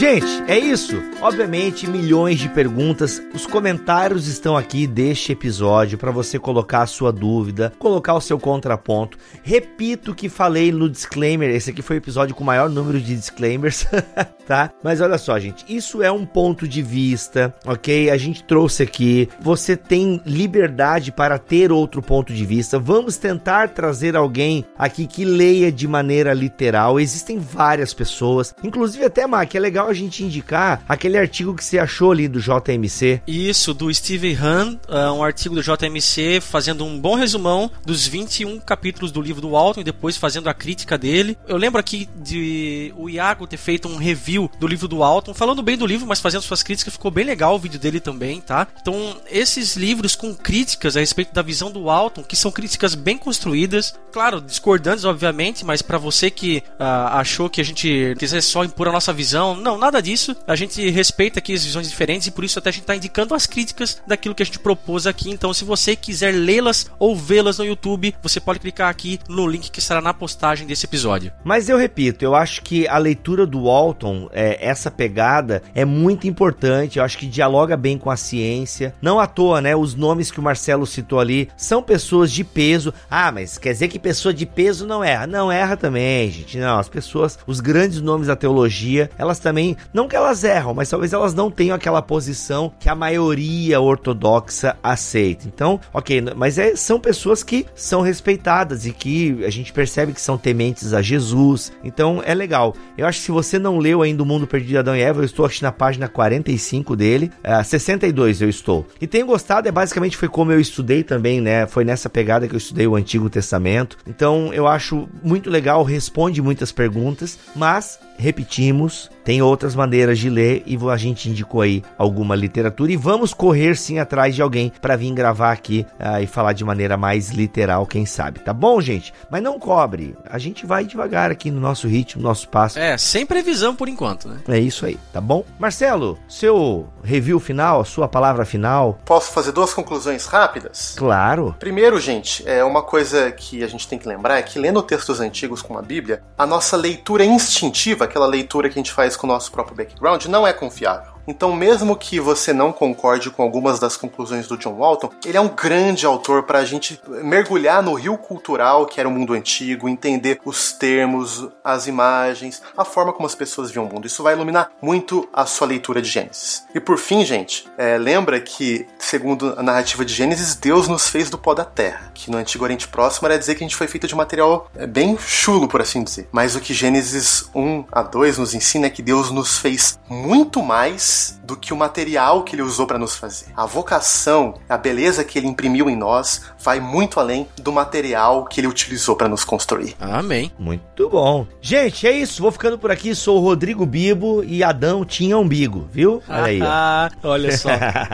[SPEAKER 2] Gente, é isso. Obviamente, milhões de perguntas. Os comentários estão aqui deste episódio para você colocar a sua dúvida, colocar o seu contraponto. Repito que falei no disclaimer. Esse aqui foi o episódio com o maior número de disclaimers, <laughs> tá? Mas olha só, gente, isso é um ponto de vista, ok? A gente trouxe aqui. Você tem liberdade para ter outro ponto de vista. Vamos tentar trazer alguém aqui que leia de maneira literal. Existem várias pessoas, inclusive até, Mac, é legal a gente indicar aquele artigo que você achou ali do JMC.
[SPEAKER 3] Isso, do Steve Han, uh, um artigo do JMC fazendo um bom resumão dos 21 capítulos do livro do Alton e depois fazendo a crítica dele. Eu lembro aqui de o Iago ter feito um review do livro do Alton, falando bem do livro, mas fazendo suas críticas, ficou bem legal o vídeo dele também, tá? Então, esses livros com críticas a respeito da visão do Alton, que são críticas bem construídas, claro, discordantes, obviamente, mas para você que uh, achou que a gente quiser só impor a nossa visão, não, nada disso. A gente respeita aqui as visões diferentes e por isso até a gente está indicando as críticas daquilo que a gente propôs aqui. Então, se você quiser lê-las ou vê-las no YouTube, você pode clicar aqui no link que estará na postagem desse episódio.
[SPEAKER 2] Mas eu repito, eu acho que a leitura do Walton, é, essa pegada, é muito importante. Eu acho que dialoga bem com a ciência. Não à toa, né? Os nomes que o Marcelo citou ali são pessoas de peso. Ah, mas quer dizer que pessoa de peso não erra? Não erra também, gente. Não, as pessoas, os grandes nomes da teologia, elas também não que elas erram, mas talvez elas não tenham aquela posição que a maioria ortodoxa aceita. Então, ok, mas é, são pessoas que são respeitadas e que a gente percebe que são tementes a Jesus. Então é legal. Eu acho que se você não leu ainda O Mundo Perdido de Adão e Eva, eu estou aqui na página 45 dele, uh, 62 eu estou. E tenho gostado, é basicamente foi como eu estudei também, né? Foi nessa pegada que eu estudei o Antigo Testamento. Então eu acho muito legal, responde muitas perguntas, mas repetimos, tem outras maneiras de ler e a gente indicou aí alguma literatura e vamos correr sim atrás de alguém para vir gravar aqui uh, e falar de maneira mais literal, quem sabe, tá bom, gente? Mas não cobre, a gente vai devagar aqui no nosso ritmo, no nosso passo.
[SPEAKER 3] É, sem previsão por enquanto, né?
[SPEAKER 2] É isso aí, tá bom? Marcelo, seu review final, a sua palavra final?
[SPEAKER 4] Posso fazer duas conclusões rápidas?
[SPEAKER 2] Claro.
[SPEAKER 4] Primeiro, gente, é uma coisa que a gente tem que lembrar é que lendo textos antigos como a Bíblia, a nossa leitura instintiva, aquela leitura que a gente faz com o nosso próprio background, não é confiável. Então, mesmo que você não concorde com algumas das conclusões do John Walton, ele é um grande autor para a gente mergulhar no rio cultural que era o mundo antigo, entender os termos, as imagens, a forma como as pessoas viam o mundo. Isso vai iluminar muito a sua leitura de Gênesis. E por fim, gente, é, lembra que, segundo a narrativa de Gênesis, Deus nos fez do pó da terra, que no Antigo Oriente Próximo era dizer que a gente foi feito de material é, bem chulo, por assim dizer. Mas o que Gênesis 1 a 2 nos ensina é que Deus nos fez muito mais do que o material que ele usou para nos fazer. A vocação, a beleza que ele imprimiu em nós, vai muito além do material que ele utilizou para nos construir.
[SPEAKER 3] Amém.
[SPEAKER 2] Muito bom. Gente, é isso. Vou ficando por aqui. Sou o Rodrigo Bibo e Adão tinha umbigo, viu?
[SPEAKER 3] Olha aí. Ah, <laughs> olha só.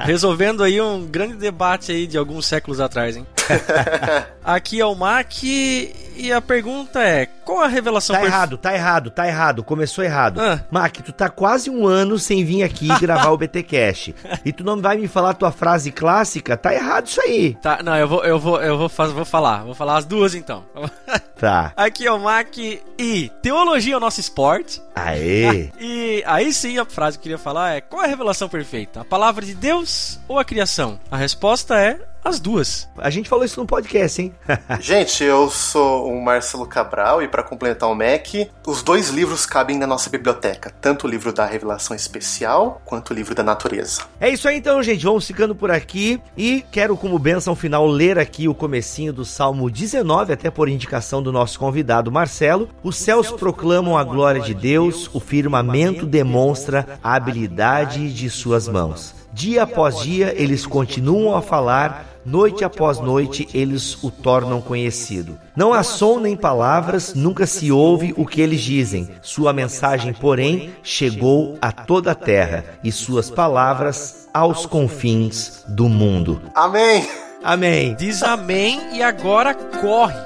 [SPEAKER 3] Resolvendo aí um grande debate aí de alguns séculos atrás, hein? <laughs> Aqui é o Mac e a pergunta é: qual a revelação
[SPEAKER 2] Tá perfe... errado, tá errado, tá errado. Começou errado. Ah. Mac, tu tá quase um ano sem vir aqui gravar o BT Cash. E tu não vai me falar tua frase clássica? Tá errado isso aí.
[SPEAKER 3] Tá, não, eu vou, eu vou, eu vou, vou falar. Vou falar as duas então. <laughs>
[SPEAKER 2] Tá.
[SPEAKER 3] Aqui é o Mac e teologia é o nosso esporte.
[SPEAKER 2] Aê! <laughs>
[SPEAKER 3] e aí sim a frase que eu queria falar é: qual é a revelação perfeita? A palavra de Deus ou a criação? A resposta é as duas.
[SPEAKER 2] A gente falou isso no podcast, hein? <laughs>
[SPEAKER 4] gente, eu sou o Marcelo Cabral e para completar o Mac, os dois livros cabem na nossa biblioteca, tanto o livro da Revelação Especial quanto o livro da Natureza.
[SPEAKER 2] É isso aí então, gente. Vamos ficando por aqui e quero como benção final ler aqui o comecinho do Salmo 19, até por indicação do nosso convidado Marcelo. Os céus proclamam a glória de Deus, o firmamento demonstra a habilidade de suas mãos. Dia após dia eles continuam a falar, noite após noite eles o tornam conhecido. Não há som nem palavras, nunca se ouve o que eles dizem. Sua mensagem, porém, chegou a toda a terra e suas palavras aos confins do mundo.
[SPEAKER 4] Amém.
[SPEAKER 2] Amém.
[SPEAKER 3] Diz amém e agora corre.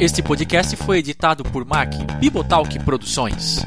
[SPEAKER 3] Este podcast foi editado por Mac Bibotalk Produções.